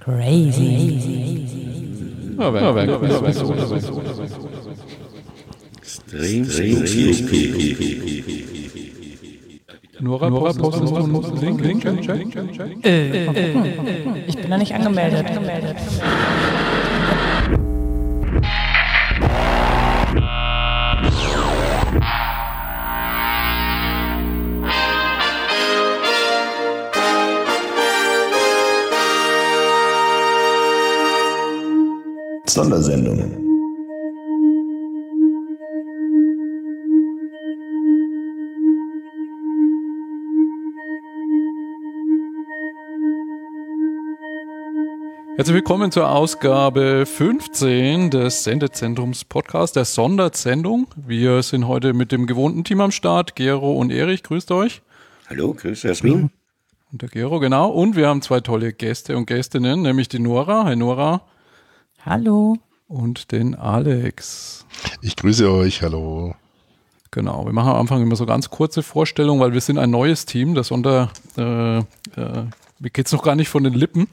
Crazy. Extrem, Nora, Nora postet uns Link, Link, check, check, check, check. Äh, äh, ich bin da nicht angemeldet. angemeldet. Sondersendung. Herzlich willkommen zur Ausgabe 15 des Sendezentrums Podcast, der Sondersendung. Wir sind heute mit dem gewohnten Team am Start. Gero und Erich, grüßt euch. Hallo, grüße aus Wien. Und der Gero, genau. Und wir haben zwei tolle Gäste und Gästinnen, nämlich die Nora. Hi Nora. Hallo. Und den Alex. Ich grüße euch, hallo. Genau, wir machen am Anfang immer so ganz kurze Vorstellungen, weil wir sind ein neues Team, das unter äh, äh, mir geht's noch gar nicht von den Lippen.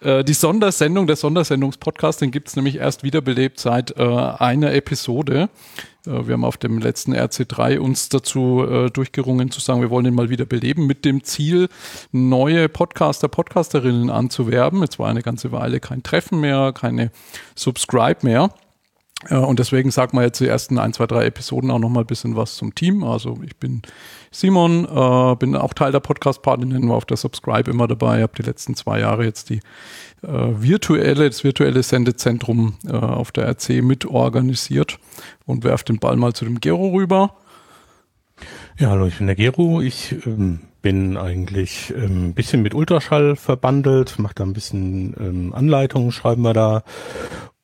Äh, die Sondersendung, der Sondersendungspodcast, den gibt's nämlich erst wiederbelebt seit äh, einer Episode. Äh, wir haben auf dem letzten RC3 uns dazu äh, durchgerungen zu sagen, wir wollen den mal wieder beleben mit dem Ziel, neue Podcaster, Podcasterinnen anzuwerben. Jetzt war eine ganze Weile kein Treffen mehr, keine Subscribe mehr. Äh, Und deswegen sagt man jetzt die ersten ein, zwei, drei Episoden auch noch mal ein bisschen was zum Team. Also ich bin Simon, äh, bin auch Teil der Podcast-Partnerin, war auf der Subscribe immer dabei, habe die letzten zwei Jahre jetzt die äh, virtuelle, das virtuelle Sendezentrum äh, auf der RC mit organisiert und werfe den Ball mal zu dem Gero rüber. Ja, hallo, ich bin der Gero. Ich ähm, bin eigentlich ein ähm, bisschen mit Ultraschall verbandelt, mache da ein bisschen ähm, Anleitungen, schreiben wir da.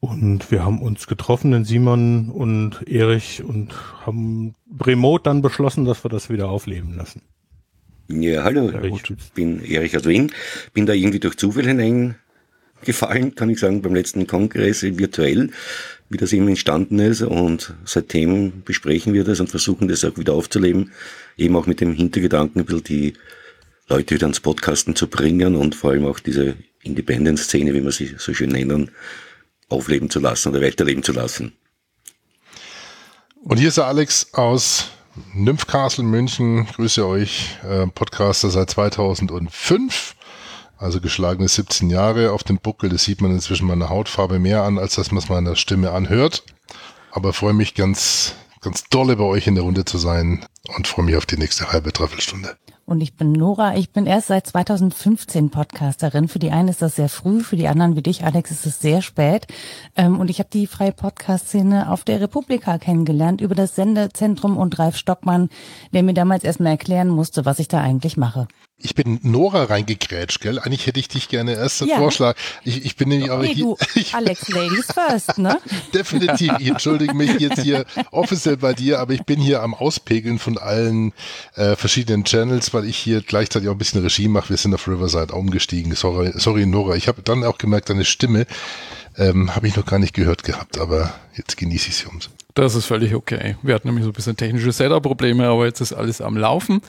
Und wir haben uns getroffen, den Simon und Erich, und haben remote dann beschlossen, dass wir das wieder aufleben lassen. Ja, hallo, ich bin Erich aus Wien. Bin da irgendwie durch Zufall hineingefallen, kann ich sagen, beim letzten Kongress virtuell, wie das eben entstanden ist. Und seitdem besprechen wir das und versuchen das auch wieder aufzuleben. Eben auch mit dem Hintergedanken, ein bisschen die Leute wieder ans Podcasten zu bringen und vor allem auch diese Independent-Szene, wie wir sie so schön nennen, aufleben zu lassen oder weiterleben zu lassen. Und hier ist der Alex aus Nymphcastle München. Grüße euch, äh, Podcaster seit 2005. Also geschlagene 17 Jahre auf dem Buckel. Das sieht man inzwischen meiner Hautfarbe mehr an, als dass man es meiner Stimme anhört. Aber freue mich ganz, ganz dolle bei euch in der Runde zu sein und freue mich auf die nächste halbe, dreiviertel Stunde. Und ich bin Nora. Ich bin erst seit 2015 Podcasterin. Für die einen ist das sehr früh, für die anderen wie dich, Alex, ist es sehr spät. Ähm, und ich habe die freie Podcast-Szene auf der Republika kennengelernt über das Sendezentrum und Ralf Stockmann, der mir damals erstmal erklären musste, was ich da eigentlich mache. Ich bin Nora reingegrätscht, gell? Eigentlich hätte ich dich gerne erst ja. Vorschlag. Ich, ich bin nämlich aber nee, hier. Alex, Ladies first, ne? Definitiv. Ich entschuldige mich jetzt hier offiziell bei dir, aber ich bin hier am Auspegeln von allen äh, verschiedenen Channels, weil ich hier gleichzeitig auch ein bisschen Regie mache. Wir sind auf Riverside umgestiegen. Sorry, sorry Nora. Ich habe dann auch gemerkt, deine Stimme ähm, habe ich noch gar nicht gehört gehabt, aber jetzt genieße ich sie umso. Das ist völlig okay. Wir hatten nämlich so ein bisschen technische Setup-Probleme, aber jetzt ist alles am Laufen.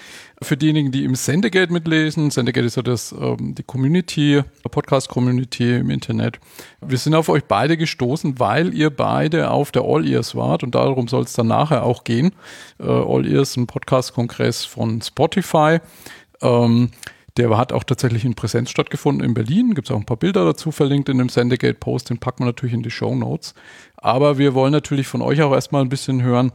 Für diejenigen, die im Sendegate mitlesen, Sendegate ist ja das, ähm, die Community, Podcast-Community im Internet. Wir sind auf euch beide gestoßen, weil ihr beide auf der All Ears wart und darum soll es dann nachher auch gehen. Äh, All Ears, ein Podcast-Kongress von Spotify. Ähm, der hat auch tatsächlich in Präsenz stattgefunden in Berlin. Gibt es auch ein paar Bilder dazu verlinkt in dem Sendegate-Post. Den packen wir natürlich in die Show Notes. Aber wir wollen natürlich von euch auch erstmal ein bisschen hören.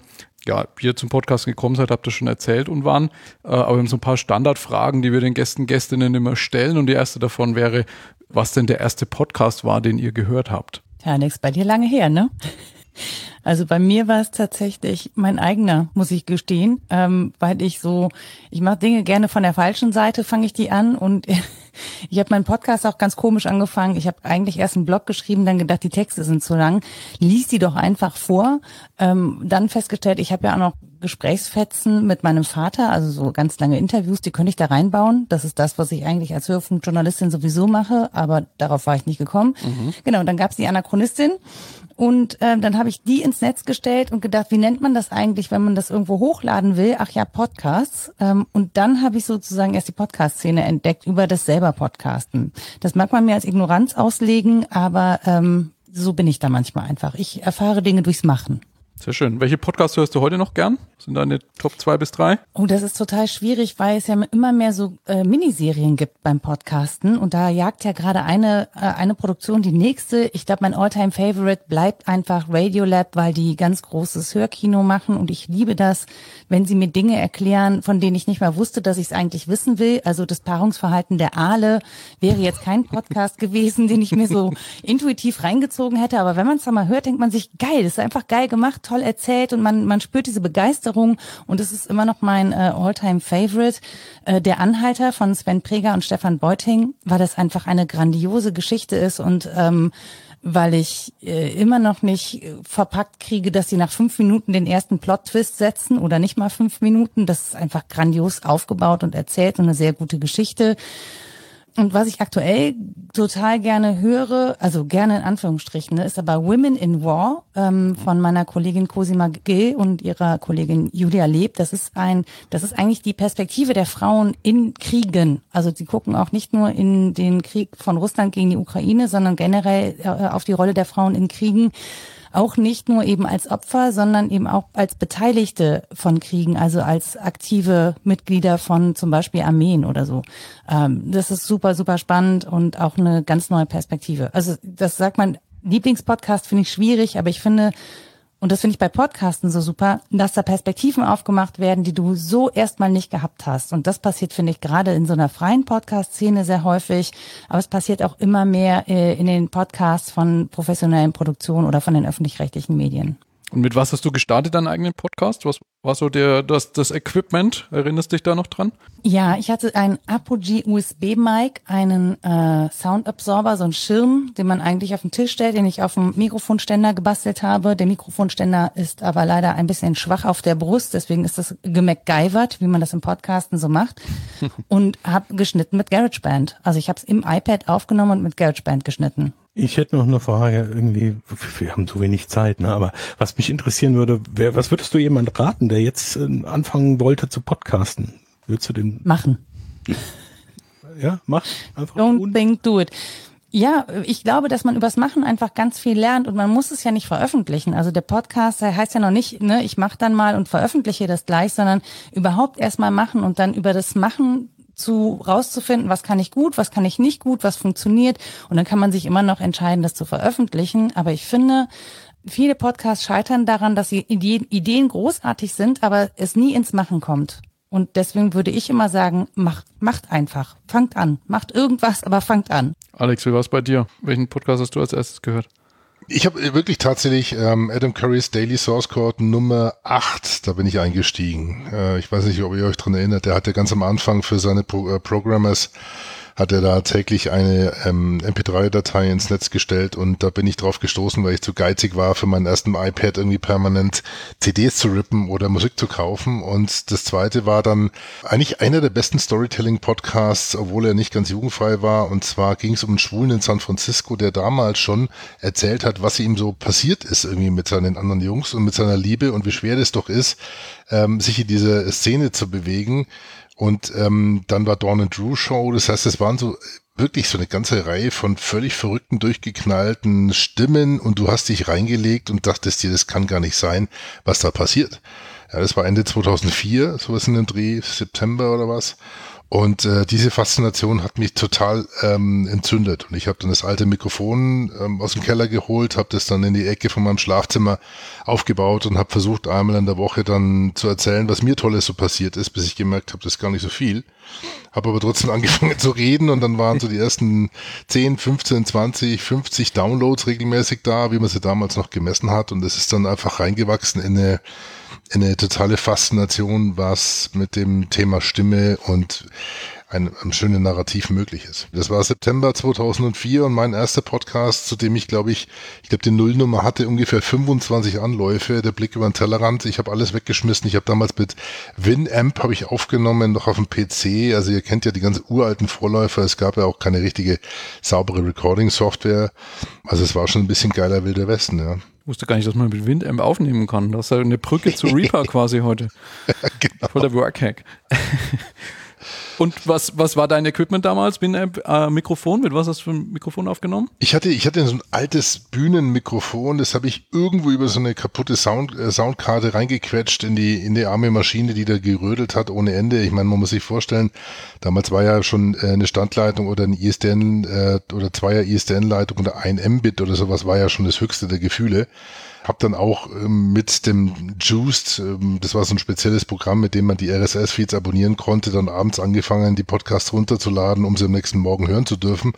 Ja, wie ihr zum Podcast gekommen seid, habt ihr schon erzählt und wann. Äh, aber wir haben so ein paar Standardfragen, die wir den Gästen, Gästinnen immer stellen. Und die erste davon wäre, was denn der erste Podcast war, den ihr gehört habt. Ja, nix bei dir lange her, ne? Also bei mir war es tatsächlich mein eigener, muss ich gestehen, ähm, weil ich so, ich mache Dinge gerne von der falschen Seite, fange ich die an und ich habe meinen Podcast auch ganz komisch angefangen. Ich habe eigentlich erst einen Blog geschrieben, dann gedacht, die Texte sind zu lang, lies die doch einfach vor. Ähm, dann festgestellt, ich habe ja auch noch Gesprächsfetzen mit meinem Vater, also so ganz lange Interviews, die könnte ich da reinbauen. Das ist das, was ich eigentlich als Hörfunkjournalistin sowieso mache, aber darauf war ich nicht gekommen. Mhm. Genau, dann gab es die Anachronistin Und ähm, dann habe ich die ins Netz gestellt und gedacht, wie nennt man das eigentlich, wenn man das irgendwo hochladen will? Ach ja, Podcasts. Ähm, und dann habe ich sozusagen erst die Podcast-Szene entdeckt über das selber Podcasten. Das mag man mir als Ignoranz auslegen, aber ähm, so bin ich da manchmal einfach. Ich erfahre Dinge durchs Machen. Sehr schön. Welche Podcasts hörst du heute noch gern? Sind deine Top zwei bis drei? Oh, das ist total schwierig, weil es ja immer mehr so äh, Miniserien gibt beim Podcasten und da jagt ja gerade eine äh, eine Produktion die nächste. Ich glaube, mein Alltime Favorite bleibt einfach Radiolab, weil die ganz großes Hörkino machen und ich liebe das, wenn sie mir Dinge erklären, von denen ich nicht mal wusste, dass ich es eigentlich wissen will. Also das Paarungsverhalten der Aale wäre jetzt kein Podcast gewesen, den ich mir so intuitiv reingezogen hätte, aber wenn man es dann mal hört, denkt man sich, geil, das ist einfach geil gemacht, toll erzählt und man man spürt diese Begeisterung. Und es ist immer noch mein äh, Alltime favorite. Äh, der Anhalter von Sven Preger und Stefan Beuting, weil das einfach eine grandiose Geschichte ist und ähm, weil ich äh, immer noch nicht verpackt kriege, dass sie nach fünf Minuten den ersten Plot-Twist setzen oder nicht mal fünf Minuten. Das ist einfach grandios aufgebaut und erzählt und eine sehr gute Geschichte. Und was ich aktuell total gerne höre, also gerne in Anführungsstrichen, ne, ist aber Women in War ähm, von meiner Kollegin Cosima Gill und ihrer Kollegin Julia Leb. Das ist ein, das ist eigentlich die Perspektive der Frauen in Kriegen. Also sie gucken auch nicht nur in den Krieg von Russland gegen die Ukraine, sondern generell äh, auf die Rolle der Frauen in Kriegen auch nicht nur eben als Opfer, sondern eben auch als Beteiligte von Kriegen, also als aktive Mitglieder von zum Beispiel Armeen oder so. Ähm, das ist super, super spannend und auch eine ganz neue Perspektive. Also das sagt man, Lieblingspodcast finde ich schwierig, aber ich finde, und das finde ich bei Podcasten so super, dass da Perspektiven aufgemacht werden, die du so erstmal nicht gehabt hast. Und das passiert, finde ich, gerade in so einer freien Podcast-Szene sehr häufig. Aber es passiert auch immer mehr äh, in den Podcasts von professionellen Produktionen oder von den öffentlich-rechtlichen Medien. Und mit was hast du gestartet, deinen eigenen Podcast? Was war so der, das, das Equipment? Erinnerst du dich da noch dran? Ja, ich hatte einen Apogee USB-Mic, einen äh, Soundabsorber, so einen Schirm, den man eigentlich auf den Tisch stellt, den ich auf dem Mikrofonständer gebastelt habe. Der Mikrofonständer ist aber leider ein bisschen schwach auf der Brust, deswegen ist das gemacgyvert, wie man das im Podcasten so macht. und habe geschnitten mit GarageBand. Also ich habe es im iPad aufgenommen und mit GarageBand geschnitten. Ich hätte noch eine Frage, irgendwie, wir haben zu wenig Zeit, ne? aber was mich interessieren würde, wer, was würdest du jemand raten, der jetzt äh, anfangen wollte zu podcasten? Würdest du den machen? Ja, mach einfach. Don't tun. think, do it. Ja, ich glaube, dass man übers Machen einfach ganz viel lernt und man muss es ja nicht veröffentlichen. Also der Podcast heißt ja noch nicht, ne, ich mache dann mal und veröffentliche das gleich, sondern überhaupt erstmal machen und dann über das Machen zu rauszufinden, was kann ich gut, was kann ich nicht gut, was funktioniert und dann kann man sich immer noch entscheiden, das zu veröffentlichen. Aber ich finde, viele Podcasts scheitern daran, dass sie Ideen, großartig sind, aber es nie ins Machen kommt. Und deswegen würde ich immer sagen, macht, macht einfach, fangt an, macht irgendwas, aber fangt an. Alex, wie war es bei dir? Welchen Podcast hast du als erstes gehört? Ich habe wirklich tatsächlich ähm, Adam Currys Daily Source Code Nummer 8, da bin ich eingestiegen. Äh, ich weiß nicht, ob ihr euch dran erinnert, der hatte ganz am Anfang für seine Pro äh, Programmers hat er da täglich eine ähm, MP3-Datei ins Netz gestellt und da bin ich drauf gestoßen, weil ich zu geizig war, für meinen ersten iPad irgendwie permanent CDs zu rippen oder Musik zu kaufen. Und das zweite war dann eigentlich einer der besten Storytelling-Podcasts, obwohl er nicht ganz jugendfrei war. Und zwar ging es um einen Schwulen in San Francisco, der damals schon erzählt hat, was ihm so passiert ist irgendwie mit seinen anderen Jungs und mit seiner Liebe und wie schwer das doch ist, ähm, sich in diese Szene zu bewegen. Und ähm, dann war Dawn and Drew Show. Das heißt, es waren so wirklich so eine ganze Reihe von völlig verrückten, durchgeknallten Stimmen und du hast dich reingelegt und dachtest dir, das kann gar nicht sein, was da passiert. Ja, das war Ende 2004, sowas in dem Dreh, September oder was. Und äh, diese Faszination hat mich total ähm, entzündet. Und ich habe dann das alte Mikrofon ähm, aus dem Keller geholt, habe das dann in die Ecke von meinem Schlafzimmer aufgebaut und habe versucht, einmal in der Woche dann zu erzählen, was mir Tolles so passiert ist, bis ich gemerkt habe, das ist gar nicht so viel. Habe aber trotzdem angefangen zu reden und dann waren so die ersten 10, 15, 20, 50 Downloads regelmäßig da, wie man sie damals noch gemessen hat. Und es ist dann einfach reingewachsen in eine eine totale Faszination, was mit dem Thema Stimme und ein, ein schönes Narrativ möglich ist. Das war September 2004 und mein erster Podcast, zu dem ich glaube ich, ich glaube die Nullnummer hatte ungefähr 25 Anläufe, der Blick über den Tellerrand. Ich habe alles weggeschmissen. Ich habe damals mit Winamp habe ich aufgenommen, noch auf dem PC. Also ihr kennt ja die ganz uralten Vorläufer. Es gab ja auch keine richtige saubere Recording-Software. Also es war schon ein bisschen geiler Wilder Westen, ja. Ich wusste gar nicht, dass man mit Winamp aufnehmen kann. Das ist ja eine Brücke zu Reaper quasi heute. genau. Voll der Workhack. Und was, was war dein Equipment damals? Bin äh, Mikrofon? Mit was hast du für ein Mikrofon aufgenommen? Ich hatte, ich hatte so ein altes Bühnenmikrofon, das habe ich irgendwo über so eine kaputte Sound, äh, Soundkarte reingequetscht in die, in die arme Maschine, die da gerödelt hat ohne Ende. Ich meine, man muss sich vorstellen, damals war ja schon äh, eine Standleitung oder ein ISDN äh, oder zweier ISDN-Leitung oder ein Mbit oder sowas war ja schon das höchste der Gefühle. Hab dann auch ähm, mit dem Juiced, ähm, das war so ein spezielles Programm, mit dem man die RSS-Feeds abonnieren konnte, dann abends angefangen, die Podcasts runterzuladen, um sie am nächsten Morgen hören zu dürfen,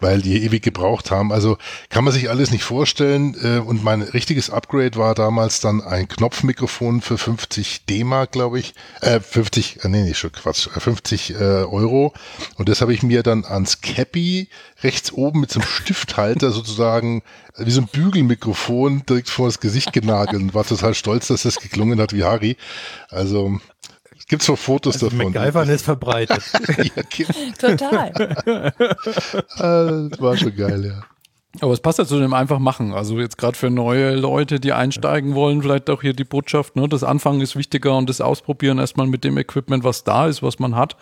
weil die ewig gebraucht haben. Also kann man sich alles nicht vorstellen. Äh, und mein richtiges Upgrade war damals dann ein Knopfmikrofon für 50 D-Mark, glaube ich. Äh, 50, äh, nee, nicht schon Quatsch, 50 äh, Euro. Und das habe ich mir dann ans Cappy rechts oben mit so einem Stifthalter sozusagen wie so ein Bügelmikrofon direkt vor das Gesicht genagelt und war total stolz, dass das geklungen hat wie Harry. Also gibt's noch Fotos also davon. MacGyvern ist verbreitet. ja, genau. Total. Das war schon geil, ja. Aber es passt ja zu dem einfach machen. Also jetzt gerade für neue Leute, die einsteigen wollen, vielleicht auch hier die Botschaft, ne? Das Anfangen ist wichtiger und das Ausprobieren erstmal mit dem Equipment, was da ist, was man hat,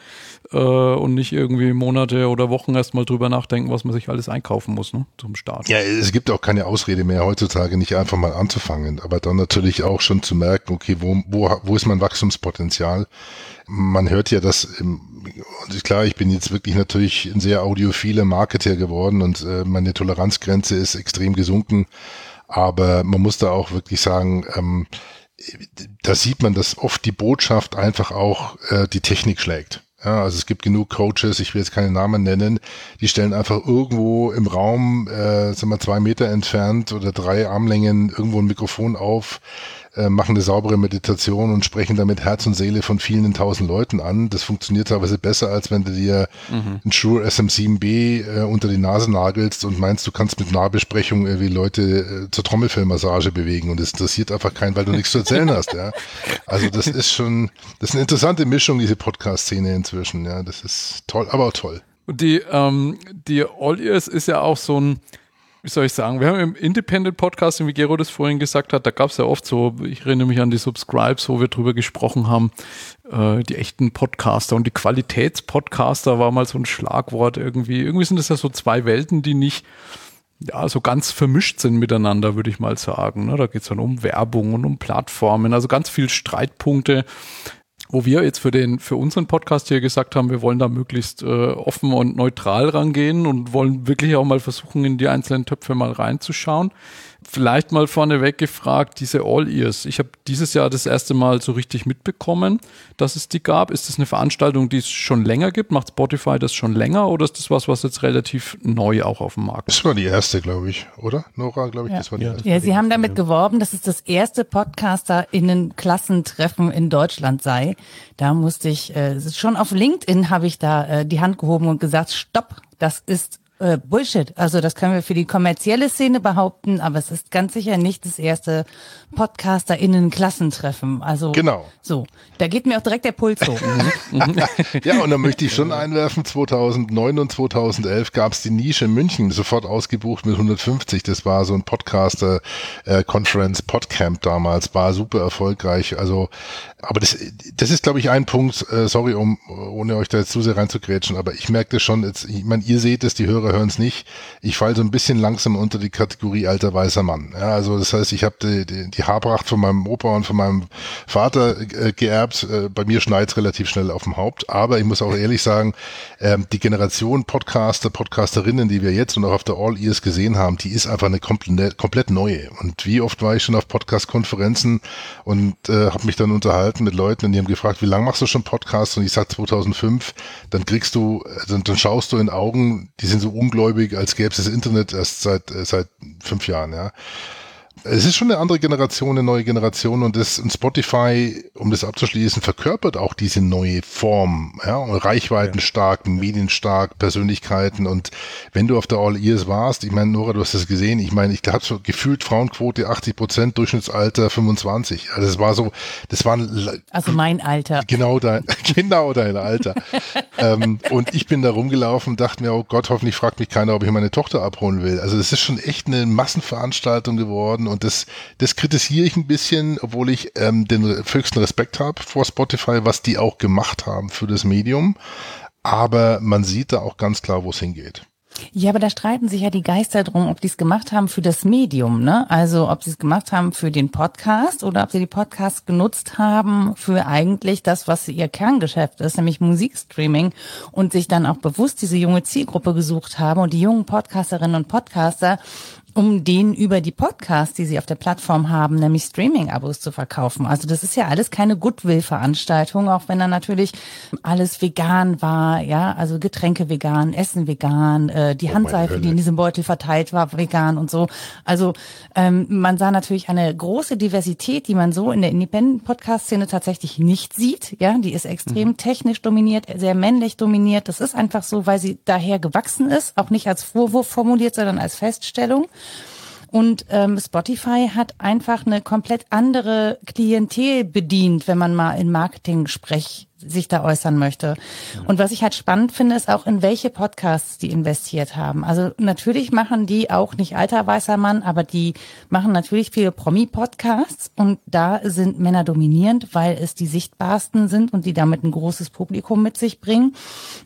äh, und nicht irgendwie Monate oder Wochen erstmal drüber nachdenken, was man sich alles einkaufen muss, ne? Zum Start. Ja, es gibt auch keine Ausrede mehr heutzutage, nicht einfach mal anzufangen, aber dann natürlich auch schon zu merken, okay, wo, wo, wo ist mein Wachstumspotenzial? Man hört ja, dass im und klar, ich bin jetzt wirklich natürlich ein sehr audiophiler Marketer geworden und äh, meine Toleranzgrenze ist extrem gesunken. Aber man muss da auch wirklich sagen, ähm, da sieht man, dass oft die Botschaft einfach auch äh, die Technik schlägt. Ja, also es gibt genug Coaches, ich will jetzt keine Namen nennen, die stellen einfach irgendwo im Raum, äh, sagen wir zwei Meter entfernt oder drei Armlängen irgendwo ein Mikrofon auf, äh, machen eine saubere Meditation und sprechen damit Herz und Seele von vielen tausend Leuten an. Das funktioniert teilweise besser, als wenn du dir mhm. ein Shure SM7B äh, unter die Nase nagelst und meinst, du kannst mit Nahbesprechung irgendwie Leute äh, zur Trommelfellmassage bewegen und es interessiert einfach keinen, weil du nichts zu erzählen hast. Ja? Also das ist schon, das ist eine interessante Mischung, diese Podcast-Szene inzwischen. Ja, das ist toll, aber auch toll. Die, ähm, die All Ears ist ja auch so ein, wie soll ich sagen, wir haben im Independent-Podcast, wie Gero das vorhin gesagt hat, da gab es ja oft so, ich erinnere mich an die Subscribes, wo wir drüber gesprochen haben, äh, die echten Podcaster und die Qualitätspodcaster war mal so ein Schlagwort irgendwie. Irgendwie sind das ja so zwei Welten, die nicht ja, so ganz vermischt sind miteinander, würde ich mal sagen. Ne? Da geht es dann um Werbung und um Plattformen, also ganz viel Streitpunkte wo wir jetzt für den für unseren Podcast hier gesagt haben, wir wollen da möglichst äh, offen und neutral rangehen und wollen wirklich auch mal versuchen, in die einzelnen Töpfe mal reinzuschauen. Vielleicht mal vorneweg gefragt, diese All-Ears. Ich habe dieses Jahr das erste Mal so richtig mitbekommen, dass es die gab. Ist das eine Veranstaltung, die es schon länger gibt? Macht Spotify das schon länger oder ist das was, was jetzt relativ neu auch auf dem Markt ist? Das war die erste, glaube ich, oder? Nora, glaube ich, ja. das war die ja. erste. Ja, Sie haben damit geworben, dass es das erste Podcaster-Innen-Klassentreffen in Deutschland sei. Da musste ich, äh, schon auf LinkedIn habe ich da äh, die Hand gehoben und gesagt, stopp, das ist äh, Bullshit. Also das können wir für die kommerzielle Szene behaupten, aber es ist ganz sicher nicht das erste PodcasterInnen-Klassentreffen. Also genau. so, da geht mir auch direkt der Puls hoch. ja, und da möchte ich schon einwerfen, 2009 und 2011 gab es die Nische in München, sofort ausgebucht mit 150. Das war so ein Podcaster-Conference, Podcamp damals, war super erfolgreich. Also, aber das, das ist, glaube ich, ein Punkt, äh, sorry, um ohne euch da jetzt zu sehr reinzugrätschen, aber ich merke das schon, jetzt, ich meine, ihr seht es, die Hörer hören es nicht. Ich falle so ein bisschen langsam unter die Kategorie alter weißer Mann. Ja, also das heißt, ich habe die, die, die Haarpracht von meinem Opa und von meinem Vater äh, geerbt. Äh, bei mir schneit's relativ schnell auf dem Haupt. Aber ich muss auch ehrlich sagen, äh, die Generation Podcaster, Podcasterinnen, die wir jetzt und auch auf der All Ears gesehen haben, die ist einfach eine komplett, komplett neue. Und wie oft war ich schon auf Podcast-Konferenzen und äh, habe mich dann unterhalten mit Leuten und die haben gefragt, wie lange machst du schon Podcasts? Und ich sag 2005. Dann kriegst du, dann, dann schaust du in Augen, die sind so ungläubig, als gäbe es das Internet erst seit, äh, seit fünf Jahren, ja. Es ist schon eine andere Generation, eine neue Generation und das und Spotify, um das abzuschließen, verkörpert auch diese neue Form, ja, Reichweiten stark, medienstark, Persönlichkeiten und wenn du auf der All Ears warst, ich meine, Nora, du hast das gesehen, ich meine, ich habe so gefühlt Frauenquote 80 Prozent, Durchschnittsalter 25. Also es war so, das waren also mein Alter. Genau dein, genau dein Alter. ähm, und ich bin da rumgelaufen und dachte mir, oh Gott, hoffentlich fragt mich keiner, ob ich meine Tochter abholen will. Also es ist schon echt eine Massenveranstaltung geworden und das, das kritisiere ich ein bisschen, obwohl ich ähm, den höchsten Respekt habe vor Spotify, was die auch gemacht haben für das Medium. Aber man sieht da auch ganz klar, wo es hingeht. Ja, aber da streiten sich ja die Geister drum, ob die es gemacht haben für das Medium, ne? Also ob sie es gemacht haben für den Podcast oder ob sie die Podcasts genutzt haben für eigentlich das, was ihr Kerngeschäft ist, nämlich Musikstreaming und sich dann auch bewusst diese junge Zielgruppe gesucht haben und die jungen Podcasterinnen und Podcaster um den über die Podcasts, die sie auf der Plattform haben, nämlich Streaming-Abos zu verkaufen. Also das ist ja alles keine Goodwill-Veranstaltung, auch wenn da natürlich alles vegan war, ja, also Getränke vegan, Essen vegan, äh, die oh Handseife, die in diesem Beutel verteilt war, vegan und so. Also ähm, man sah natürlich eine große Diversität, die man so in der Independent-Podcast-Szene tatsächlich nicht sieht. Ja, die ist extrem mhm. technisch dominiert, sehr männlich dominiert. Das ist einfach so, weil sie daher gewachsen ist, auch nicht als Vorwurf formuliert, sondern als Feststellung. Und ähm, Spotify hat einfach eine komplett andere Klientel bedient, wenn man mal in Marketing-Sprech sich da äußern möchte. Und was ich halt spannend finde, ist auch, in welche Podcasts die investiert haben. Also natürlich machen die auch nicht alter weißer Mann, aber die machen natürlich viele Promi-Podcasts und da sind Männer dominierend, weil es die sichtbarsten sind und die damit ein großes Publikum mit sich bringen.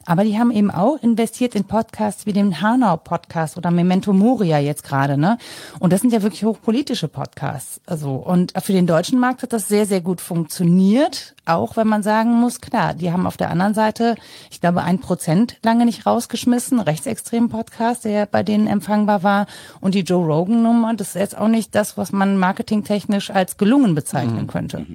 Aber die haben eben auch investiert in Podcasts wie den Hanau-Podcast oder Memento Moria jetzt gerade, ne? Und das sind ja wirklich hochpolitische Podcasts. Also, und für den deutschen Markt hat das sehr, sehr gut funktioniert. Auch wenn man sagen muss, klar, die haben auf der anderen Seite, ich glaube, ein Prozent lange nicht rausgeschmissen, rechtsextremen Podcast, der bei denen empfangbar war. Und die Joe Rogan Nummer, das ist jetzt auch nicht das, was man marketingtechnisch als gelungen bezeichnen mhm. könnte.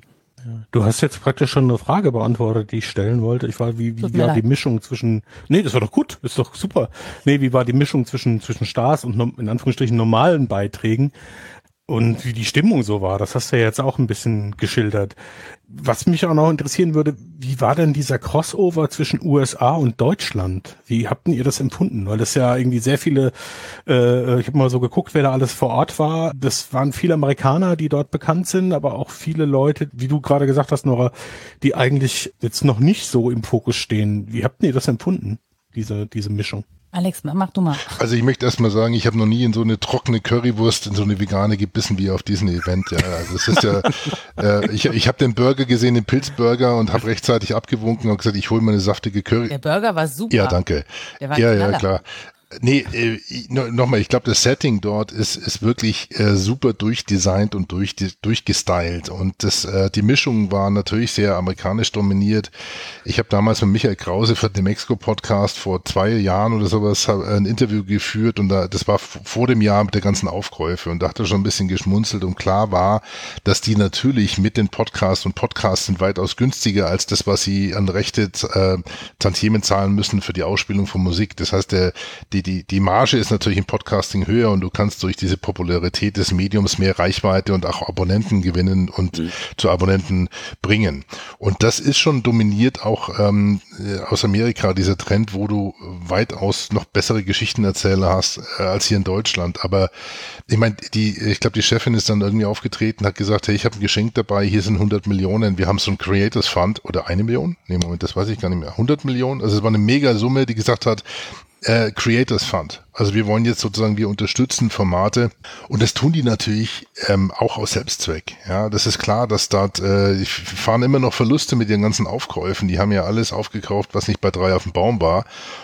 Du hast jetzt praktisch schon eine Frage beantwortet, die ich stellen wollte. Ich war, wie, wie war die Mischung zwischen, nee, das war doch gut, ist doch super. Nee, wie war die Mischung zwischen, zwischen Stars und in Anführungsstrichen normalen Beiträgen? Und wie die Stimmung so war, das hast du ja jetzt auch ein bisschen geschildert. Was mich auch noch interessieren würde, wie war denn dieser Crossover zwischen USA und Deutschland? Wie habt ihr das empfunden? Weil das ja irgendwie sehr viele, äh, ich habe mal so geguckt, wer da alles vor Ort war. Das waren viele Amerikaner, die dort bekannt sind, aber auch viele Leute, wie du gerade gesagt hast, Nora, die eigentlich jetzt noch nicht so im Fokus stehen. Wie habt ihr das empfunden, diese, diese Mischung? Alex, mach du mal. Also ich möchte erstmal sagen, ich habe noch nie in so eine trockene Currywurst, in so eine vegane gebissen wie auf diesem Event. Ja, also es ist ja, äh, ich, ich habe den Burger gesehen, den Pilzburger und habe rechtzeitig abgewunken und gesagt, ich hole meine saftige Curry. Der Burger war super. Ja, danke. Ja, ja, klar. Nee, äh, nochmal, ich glaube, das Setting dort ist, ist wirklich äh, super durchdesignt und durch, durchgestylt. Und das, äh, die Mischung war natürlich sehr amerikanisch dominiert. Ich habe damals mit Michael Krause für den Mexiko-Podcast vor zwei Jahren oder sowas ein Interview geführt und da, das war vor dem Jahr mit der ganzen Aufkäufe und da hat er schon ein bisschen geschmunzelt und klar war, dass die natürlich mit den Podcasts und Podcasts sind weitaus günstiger als das, was sie an Rechte äh, Tantiemen zahlen müssen für die Ausspielung von Musik. Das heißt, der, die die, die, die Marge ist natürlich im Podcasting höher und du kannst durch diese Popularität des Mediums mehr Reichweite und auch Abonnenten gewinnen und mhm. zu Abonnenten bringen. Und das ist schon dominiert auch ähm, aus Amerika, dieser Trend, wo du weitaus noch bessere Geschichtenerzähler hast äh, als hier in Deutschland. Aber ich meine, die, ich glaube, die Chefin ist dann irgendwie aufgetreten, hat gesagt, hey, ich habe ein Geschenk dabei, hier sind 100 Millionen, wir haben so ein Creators Fund oder eine Million? Nee, Moment, das weiß ich gar nicht mehr. 100 Millionen? Also es war eine mega Summe, die gesagt hat, äh, Creators Fund. Also wir wollen jetzt sozusagen, wir unterstützen Formate und das tun die natürlich ähm, auch aus Selbstzweck. Ja, das ist klar, dass dort, äh, fahren immer noch Verluste mit ihren ganzen Aufkäufen. Die haben ja alles aufgekauft, was nicht bei drei auf dem Baum war.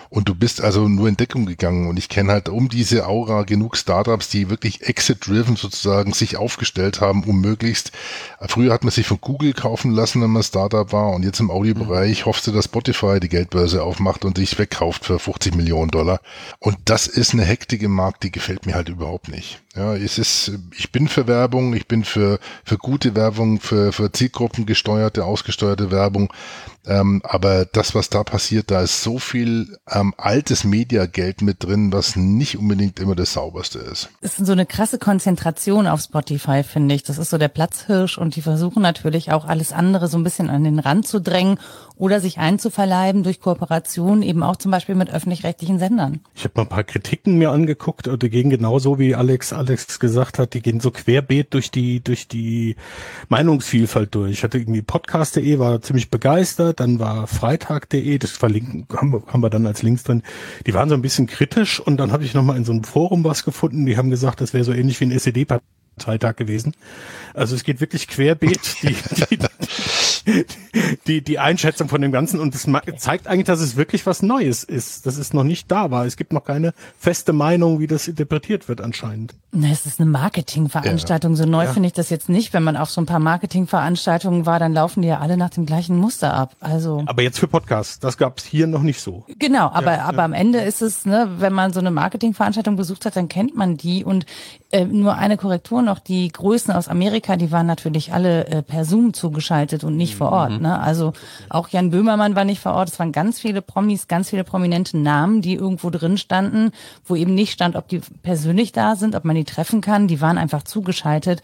Und du bist also nur in Deckung gegangen. Und ich kenne halt um diese Aura genug Startups, die wirklich exit-driven sozusagen sich aufgestellt haben, um möglichst, früher hat man sich von Google kaufen lassen, wenn man Startup war. Und jetzt im Audiobereich mhm. hoffst du, dass Spotify die Geldbörse aufmacht und dich wegkauft für 50 Millionen Dollar. Und das ist ist eine Hektik im Markt, die gefällt mir halt überhaupt nicht. Ja, es ist, ich bin für Werbung, ich bin für, für gute Werbung, für, für Zielgruppen gesteuerte, ausgesteuerte Werbung. Ähm, aber das, was da passiert, da ist so viel ähm, altes Mediageld mit drin, was nicht unbedingt immer das sauberste ist. Es ist so eine krasse Konzentration auf Spotify, finde ich. Das ist so der Platzhirsch und die versuchen natürlich auch alles andere so ein bisschen an den Rand zu drängen oder sich einzuverleiben durch Kooperation eben auch zum Beispiel mit öffentlich-rechtlichen Sendern. Ich habe mal ein paar Kritiken mir angeguckt und die gehen genauso wie Alex Alex gesagt hat, die gehen so querbeet durch die durch die Meinungsvielfalt durch. Ich hatte irgendwie podcast.de war ziemlich begeistert, dann war freitag.de, das verlinken haben wir, haben wir dann als Links drin. Die waren so ein bisschen kritisch und dann habe ich noch mal in so einem Forum was gefunden, die haben gesagt, das wäre so ähnlich wie ein SED Parteitag gewesen. Also es geht wirklich querbeet. Die, die, die, die Einschätzung von dem Ganzen und es zeigt eigentlich, dass es wirklich was Neues ist, dass es noch nicht da war. Es gibt noch keine feste Meinung, wie das interpretiert wird anscheinend. Na, es ist eine Marketingveranstaltung. Ja. So neu ja. finde ich das jetzt nicht. Wenn man auf so ein paar Marketingveranstaltungen war, dann laufen die ja alle nach dem gleichen Muster ab. Also. Aber jetzt für Podcasts, das gab es hier noch nicht so. Genau, aber, ja, aber am Ende ist es, ne, wenn man so eine Marketingveranstaltung besucht hat, dann kennt man die und äh, nur eine Korrektur noch, die Größen aus Amerika, die waren natürlich alle äh, per Zoom zugeschaltet und nicht vor Ort. Mhm. Ne? Also auch Jan Böhmermann war nicht vor Ort. Es waren ganz viele Promis, ganz viele prominente Namen, die irgendwo drin standen, wo eben nicht stand, ob die persönlich da sind, ob man die treffen kann. Die waren einfach zugeschaltet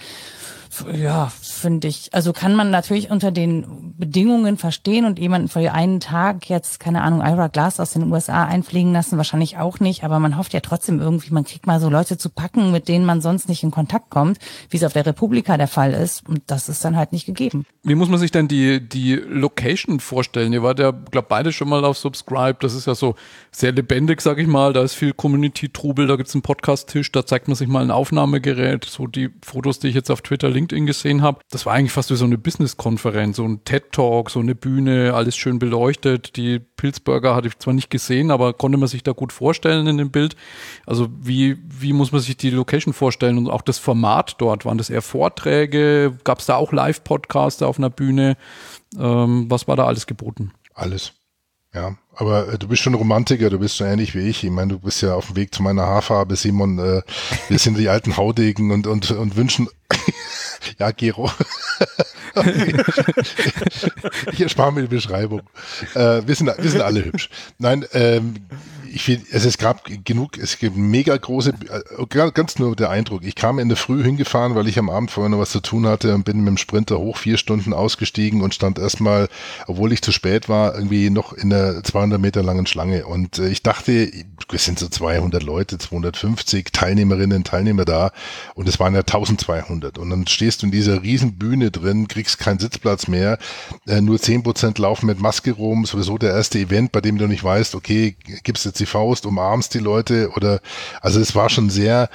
ja, finde ich. Also kann man natürlich unter den Bedingungen verstehen und jemanden für einen Tag jetzt, keine Ahnung, Ira Glass aus den USA einfliegen lassen, wahrscheinlich auch nicht, aber man hofft ja trotzdem irgendwie, man kriegt mal so Leute zu packen, mit denen man sonst nicht in Kontakt kommt, wie es auf der Republika der Fall ist. Und das ist dann halt nicht gegeben. Wie muss man sich denn die, die Location vorstellen? Ihr wart ja, glaube beide schon mal auf Subscribe. Das ist ja so sehr lebendig, sag ich mal. Da ist viel Community-Trubel, da gibt's einen Podcast-Tisch, da zeigt man sich mal ein Aufnahmegerät, so die Fotos, die ich jetzt auf Twitter, LinkedIn gesehen habe. Das war eigentlich fast wie so eine Business-Konferenz, so ein TED-Talk, so eine Bühne, alles schön beleuchtet. Die Pilzburger hatte ich zwar nicht gesehen, aber konnte man sich da gut vorstellen in dem Bild. Also wie, wie muss man sich die Location vorstellen und auch das Format dort? Waren das eher Vorträge? Gab es da auch Live-Podcasts auf einer Bühne? Ähm, was war da alles geboten? Alles. Ja, aber äh, du bist schon Romantiker, du bist so ähnlich wie ich. Ich meine, du bist ja auf dem Weg zu meiner Haarfarbe, Simon. Äh, wir sind die alten Haudegen und, und, und wünschen, ja, Gero. ich erspare mir die Beschreibung. Äh, wir, sind, wir sind alle hübsch. Nein, ähm, ich finde, es, es gab genug, es gibt mega große, äh, ganz nur der Eindruck. Ich kam in der Früh hingefahren, weil ich am Abend vorher noch was zu tun hatte und bin mit dem Sprinter hoch vier Stunden ausgestiegen und stand erstmal, obwohl ich zu spät war, irgendwie noch in der 200 Meter langen Schlange. Und äh, ich dachte, es sind so 200 Leute, 250 Teilnehmerinnen, Teilnehmer da und es waren ja 1200. Und dann stehst du in dieser riesen Bühne drin, kriegst keinen Sitzplatz mehr, äh, nur 10 Prozent laufen mit Maske rum, sowieso der erste Event, bei dem du nicht weißt, okay, gibst jetzt die Faust, umarmst die Leute oder also es war schon sehr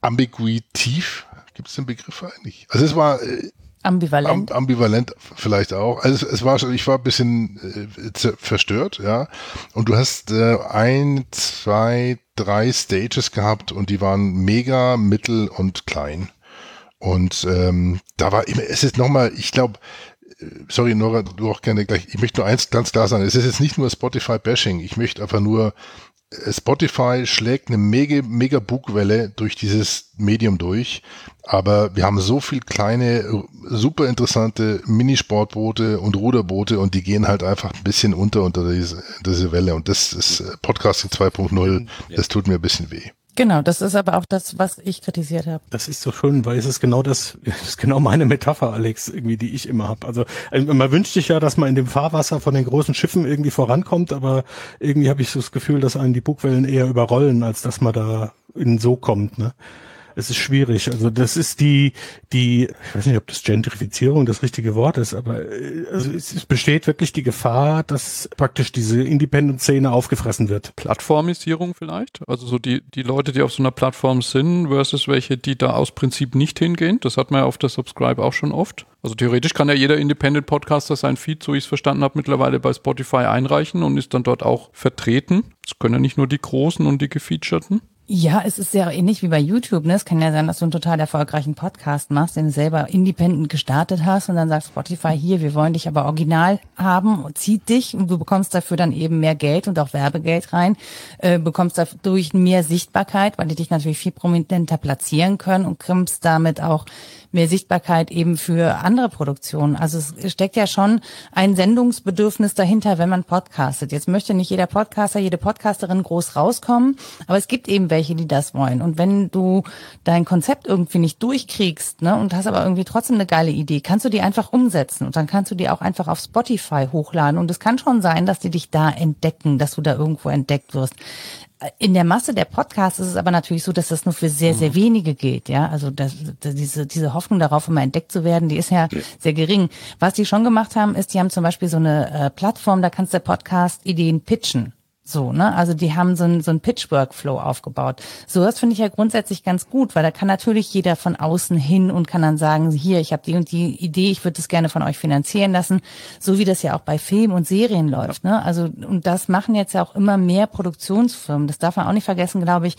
ambiguitiv. Gibt es den Begriff eigentlich? Also es war äh, ambivalent. Am, ambivalent vielleicht auch. Also es, es war schon, ich war ein bisschen äh, verstört, ja. Und du hast äh, ein, zwei, drei Stages gehabt und die waren mega, mittel und klein. Und ähm, da war immer, es ist nochmal, ich glaube, sorry Nora, du auch gerne gleich, ich möchte nur eins ganz klar sagen, es ist jetzt nicht nur Spotify-Bashing, ich möchte einfach nur, äh, Spotify schlägt eine mega, mega Bugwelle durch dieses Medium durch, aber wir haben so viel kleine, super interessante Minisportboote und Ruderboote und die gehen halt einfach ein bisschen unter unter diese, diese Welle und das ist äh, Podcasting 2.0, das tut mir ein bisschen weh. Genau, das ist aber auch das, was ich kritisiert habe. Das ist so schön, weil es ist genau das, das ist genau meine Metapher, Alex, irgendwie, die ich immer habe. Also äh, man wünscht sich ja, dass man in dem Fahrwasser von den großen Schiffen irgendwie vorankommt, aber irgendwie habe ich so das Gefühl, dass einen die Bugwellen eher überrollen, als dass man da in so kommt. Ne? Es ist schwierig. Also das ist die, die, ich weiß nicht, ob das Gentrifizierung das richtige Wort ist, aber äh, also es, es besteht wirklich die Gefahr, dass praktisch diese Independent-Szene aufgefressen wird. Plattformisierung vielleicht? Also so die, die Leute, die auf so einer Plattform sind, versus welche, die da aus Prinzip nicht hingehen. Das hat man ja auf der Subscribe auch schon oft. Also theoretisch kann ja jeder Independent-Podcaster sein Feed, so ich es verstanden habe, mittlerweile bei Spotify einreichen und ist dann dort auch vertreten. Das können ja nicht nur die Großen und die Gefeaturten. Ja, es ist sehr ähnlich wie bei YouTube. Ne? Es kann ja sein, dass du einen total erfolgreichen Podcast machst, den du selber independent gestartet hast und dann sagt Spotify hier, wir wollen dich aber original haben zieht dich und du bekommst dafür dann eben mehr Geld und auch Werbegeld rein, äh, bekommst dadurch mehr Sichtbarkeit, weil die dich natürlich viel prominenter platzieren können und kriegst damit auch mehr Sichtbarkeit eben für andere Produktionen. Also es steckt ja schon ein Sendungsbedürfnis dahinter, wenn man podcastet. Jetzt möchte nicht jeder Podcaster, jede Podcasterin groß rauskommen, aber es gibt eben welche, die das wollen. Und wenn du dein Konzept irgendwie nicht durchkriegst, ne, und hast aber irgendwie trotzdem eine geile Idee, kannst du die einfach umsetzen und dann kannst du die auch einfach auf Spotify hochladen. Und es kann schon sein, dass die dich da entdecken, dass du da irgendwo entdeckt wirst. In der Masse der Podcasts ist es aber natürlich so, dass das nur für sehr, sehr mhm. wenige geht. Ja, also das, das, diese, diese Hoffnung darauf, immer entdeckt zu werden, die ist ja, ja, sehr gering. Was die schon gemacht haben, ist, die haben zum Beispiel so eine äh, Plattform, da kannst du Podcast-Ideen pitchen. So, ne? Also die haben so ein so ein Pitch-Workflow aufgebaut. So das finde ich ja grundsätzlich ganz gut, weil da kann natürlich jeder von außen hin und kann dann sagen, hier, ich habe die und die Idee, ich würde das gerne von euch finanzieren lassen, so wie das ja auch bei Filmen und Serien läuft, ne? Also und das machen jetzt ja auch immer mehr Produktionsfirmen. Das darf man auch nicht vergessen, glaube ich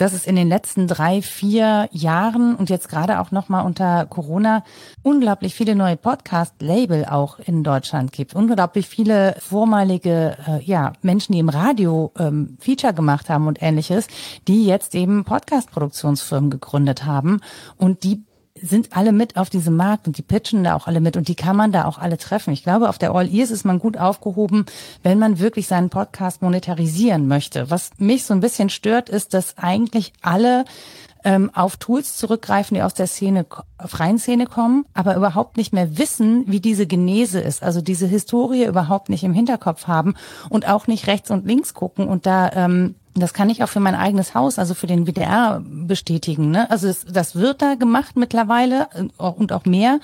dass es in den letzten drei, vier Jahren und jetzt gerade auch nochmal unter Corona unglaublich viele neue Podcast-Label auch in Deutschland gibt. Unglaublich viele vormalige äh, ja, Menschen, die im Radio ähm, Feature gemacht haben und ähnliches, die jetzt eben Podcast-Produktionsfirmen gegründet haben und die sind alle mit auf diesem Markt und die pitchen da auch alle mit und die kann man da auch alle treffen. Ich glaube, auf der All Ears ist man gut aufgehoben, wenn man wirklich seinen Podcast monetarisieren möchte. Was mich so ein bisschen stört, ist, dass eigentlich alle ähm, auf Tools zurückgreifen, die aus der Szene, freien Szene kommen, aber überhaupt nicht mehr wissen, wie diese Genese ist, also diese Historie überhaupt nicht im Hinterkopf haben und auch nicht rechts und links gucken und da ähm, das kann ich auch für mein eigenes Haus, also für den WDR bestätigen. Ne? Also es, das wird da gemacht mittlerweile äh, und auch mehr.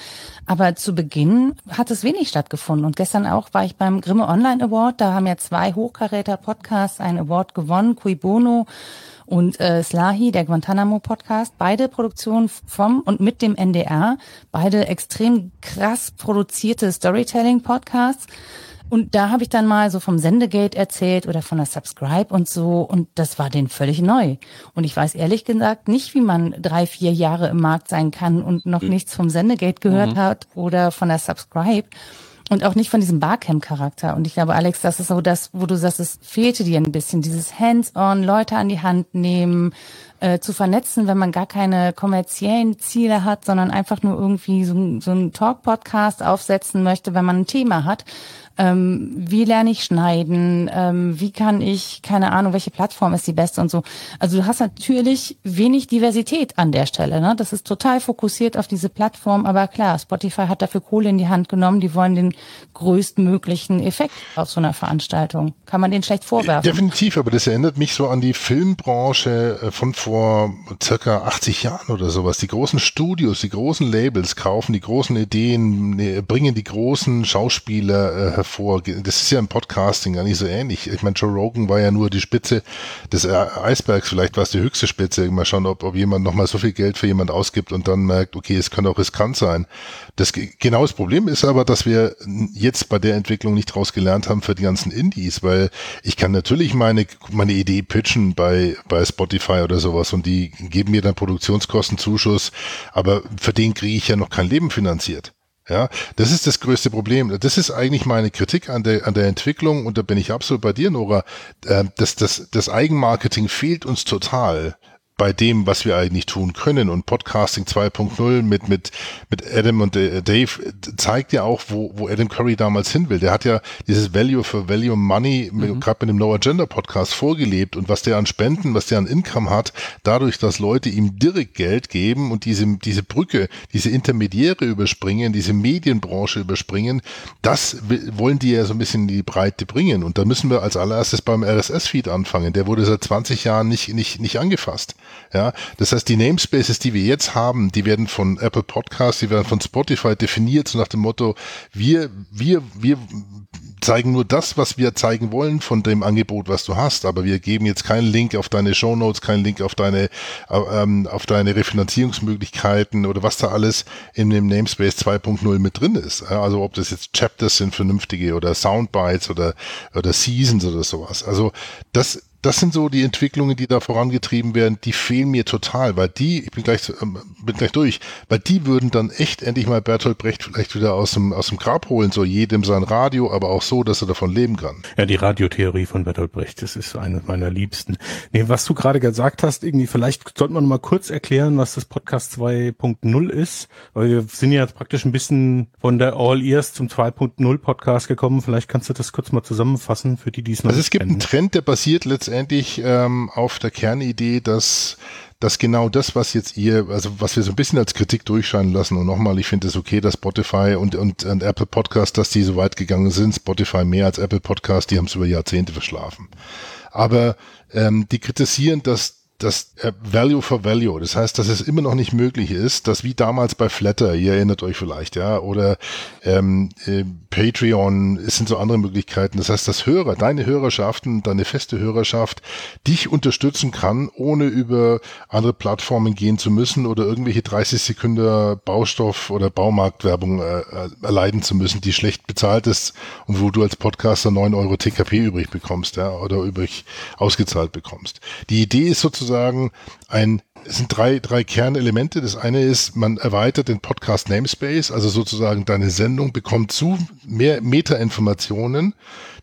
Aber zu Beginn hat es wenig stattgefunden. Und gestern auch war ich beim Grimme Online Award. Da haben ja zwei Hochkaräter Podcasts einen Award gewonnen. Cui Bono und äh, Slahi, der Guantanamo Podcast, beide Produktionen vom und mit dem NDR, beide extrem krass produzierte Storytelling Podcasts. Und da habe ich dann mal so vom Sendegate erzählt oder von der Subscribe und so und das war denen völlig neu. Und ich weiß ehrlich gesagt nicht, wie man drei, vier Jahre im Markt sein kann und noch mhm. nichts vom Sendegate gehört mhm. hat oder von der Subscribe. Und auch nicht von diesem Barcamp-Charakter. Und ich glaube, Alex, das ist so das, wo du sagst, es fehlte dir ein bisschen, dieses Hands-on, Leute an die Hand nehmen, äh, zu vernetzen, wenn man gar keine kommerziellen Ziele hat, sondern einfach nur irgendwie so, so einen Talk-Podcast aufsetzen möchte, wenn man ein Thema hat ähm, wie lerne ich schneiden, ähm, wie kann ich, keine Ahnung, welche Plattform ist die beste und so. Also du hast natürlich wenig Diversität an der Stelle. Ne? Das ist total fokussiert auf diese Plattform, aber klar, Spotify hat dafür Kohle in die Hand genommen, die wollen den größtmöglichen Effekt auf so einer Veranstaltung. Kann man den schlecht vorwerfen. Definitiv, aber das erinnert mich so an die Filmbranche äh, von vor circa 80 Jahren oder sowas. Die großen Studios, die großen Labels kaufen die großen Ideen, ne, bringen die großen Schauspieler äh, hervor. Das ist ja im Podcasting gar nicht so ähnlich. Ich meine, Joe Rogan war ja nur die Spitze des äh, Eisbergs, vielleicht war es die höchste Spitze. Mal schauen, ob, ob jemand nochmal so viel Geld für jemand ausgibt und dann merkt, okay, es kann auch riskant sein. Das genau Problem ist aber, dass wir jetzt bei der Entwicklung nicht draus gelernt haben für die ganzen Indies, weil ich kann natürlich meine, meine Idee pitchen bei, bei Spotify oder sowas und die geben mir dann Produktionskostenzuschuss, aber für den kriege ich ja noch kein Leben finanziert. Ja, das ist das größte Problem. Das ist eigentlich meine Kritik an der, an der Entwicklung und da bin ich absolut bei dir, Nora. Äh, das, das, das Eigenmarketing fehlt uns total bei dem, was wir eigentlich tun können. Und Podcasting 2.0 mit, mit, mit Adam und äh, Dave zeigt ja auch, wo, wo Adam Curry damals hin will. Der hat ja dieses Value for Value Money mhm. gerade mit dem No Agenda Podcast vorgelebt und was der an Spenden, was der an Income hat, dadurch, dass Leute ihm direkt Geld geben und diese, diese Brücke, diese Intermediäre überspringen, diese Medienbranche überspringen, das wollen die ja so ein bisschen in die Breite bringen. Und da müssen wir als allererstes beim RSS-Feed anfangen. Der wurde seit 20 Jahren nicht, nicht, nicht angefasst. Ja, das heißt, die Namespaces, die wir jetzt haben, die werden von Apple Podcasts, die werden von Spotify definiert, so nach dem Motto, wir, wir, wir zeigen nur das, was wir zeigen wollen von dem Angebot, was du hast, aber wir geben jetzt keinen Link auf deine Show Notes, keinen Link auf deine ähm, auf deine Refinanzierungsmöglichkeiten oder was da alles in dem Namespace 2.0 mit drin ist. Also ob das jetzt Chapters sind, vernünftige oder Soundbites oder oder Seasons oder sowas. Also das das sind so die Entwicklungen, die da vorangetrieben werden, die fehlen mir total, weil die, ich bin gleich, ähm, bin gleich durch, weil die würden dann echt endlich mal Bertolt Brecht vielleicht wieder aus dem, aus dem Grab holen, so jedem sein Radio, aber auch so, dass er davon leben kann. Ja, die Radiotheorie von Bertolt Brecht, das ist eine meiner liebsten. Nee, was du gerade gesagt hast, irgendwie, vielleicht sollte man noch mal kurz erklären, was das Podcast 2.0 ist, weil wir sind ja praktisch ein bisschen von der All Ears zum 2.0 Podcast gekommen. Vielleicht kannst du das kurz mal zusammenfassen für die, die es noch Also es gibt kennen. einen Trend, der basiert letztendlich ähm, auf der Kernidee, dass dass genau das, was jetzt ihr, also was wir so ein bisschen als Kritik durchscheinen lassen, und nochmal, ich finde es okay, dass Spotify und, und, und Apple Podcast, dass die so weit gegangen sind, Spotify mehr als Apple Podcast, die haben es über Jahrzehnte verschlafen. Aber ähm, die kritisieren, dass das äh, Value for Value. Das heißt, dass es immer noch nicht möglich ist, dass wie damals bei Flatter, ihr erinnert euch vielleicht, ja, oder ähm, äh, Patreon, es sind so andere Möglichkeiten. Das heißt, dass Hörer, deine Hörerschaften, deine feste Hörerschaft dich unterstützen kann, ohne über andere Plattformen gehen zu müssen oder irgendwelche 30 Sekunden Baustoff oder Baumarktwerbung äh, äh, erleiden zu müssen, die schlecht bezahlt ist und wo du als Podcaster 9 Euro TKP übrig bekommst, ja, oder übrig ausgezahlt bekommst. Die Idee ist sozusagen sozusagen ein es sind drei, drei Kernelemente. Das eine ist, man erweitert den Podcast Namespace, also sozusagen deine Sendung bekommt zu mehr Meta-Informationen,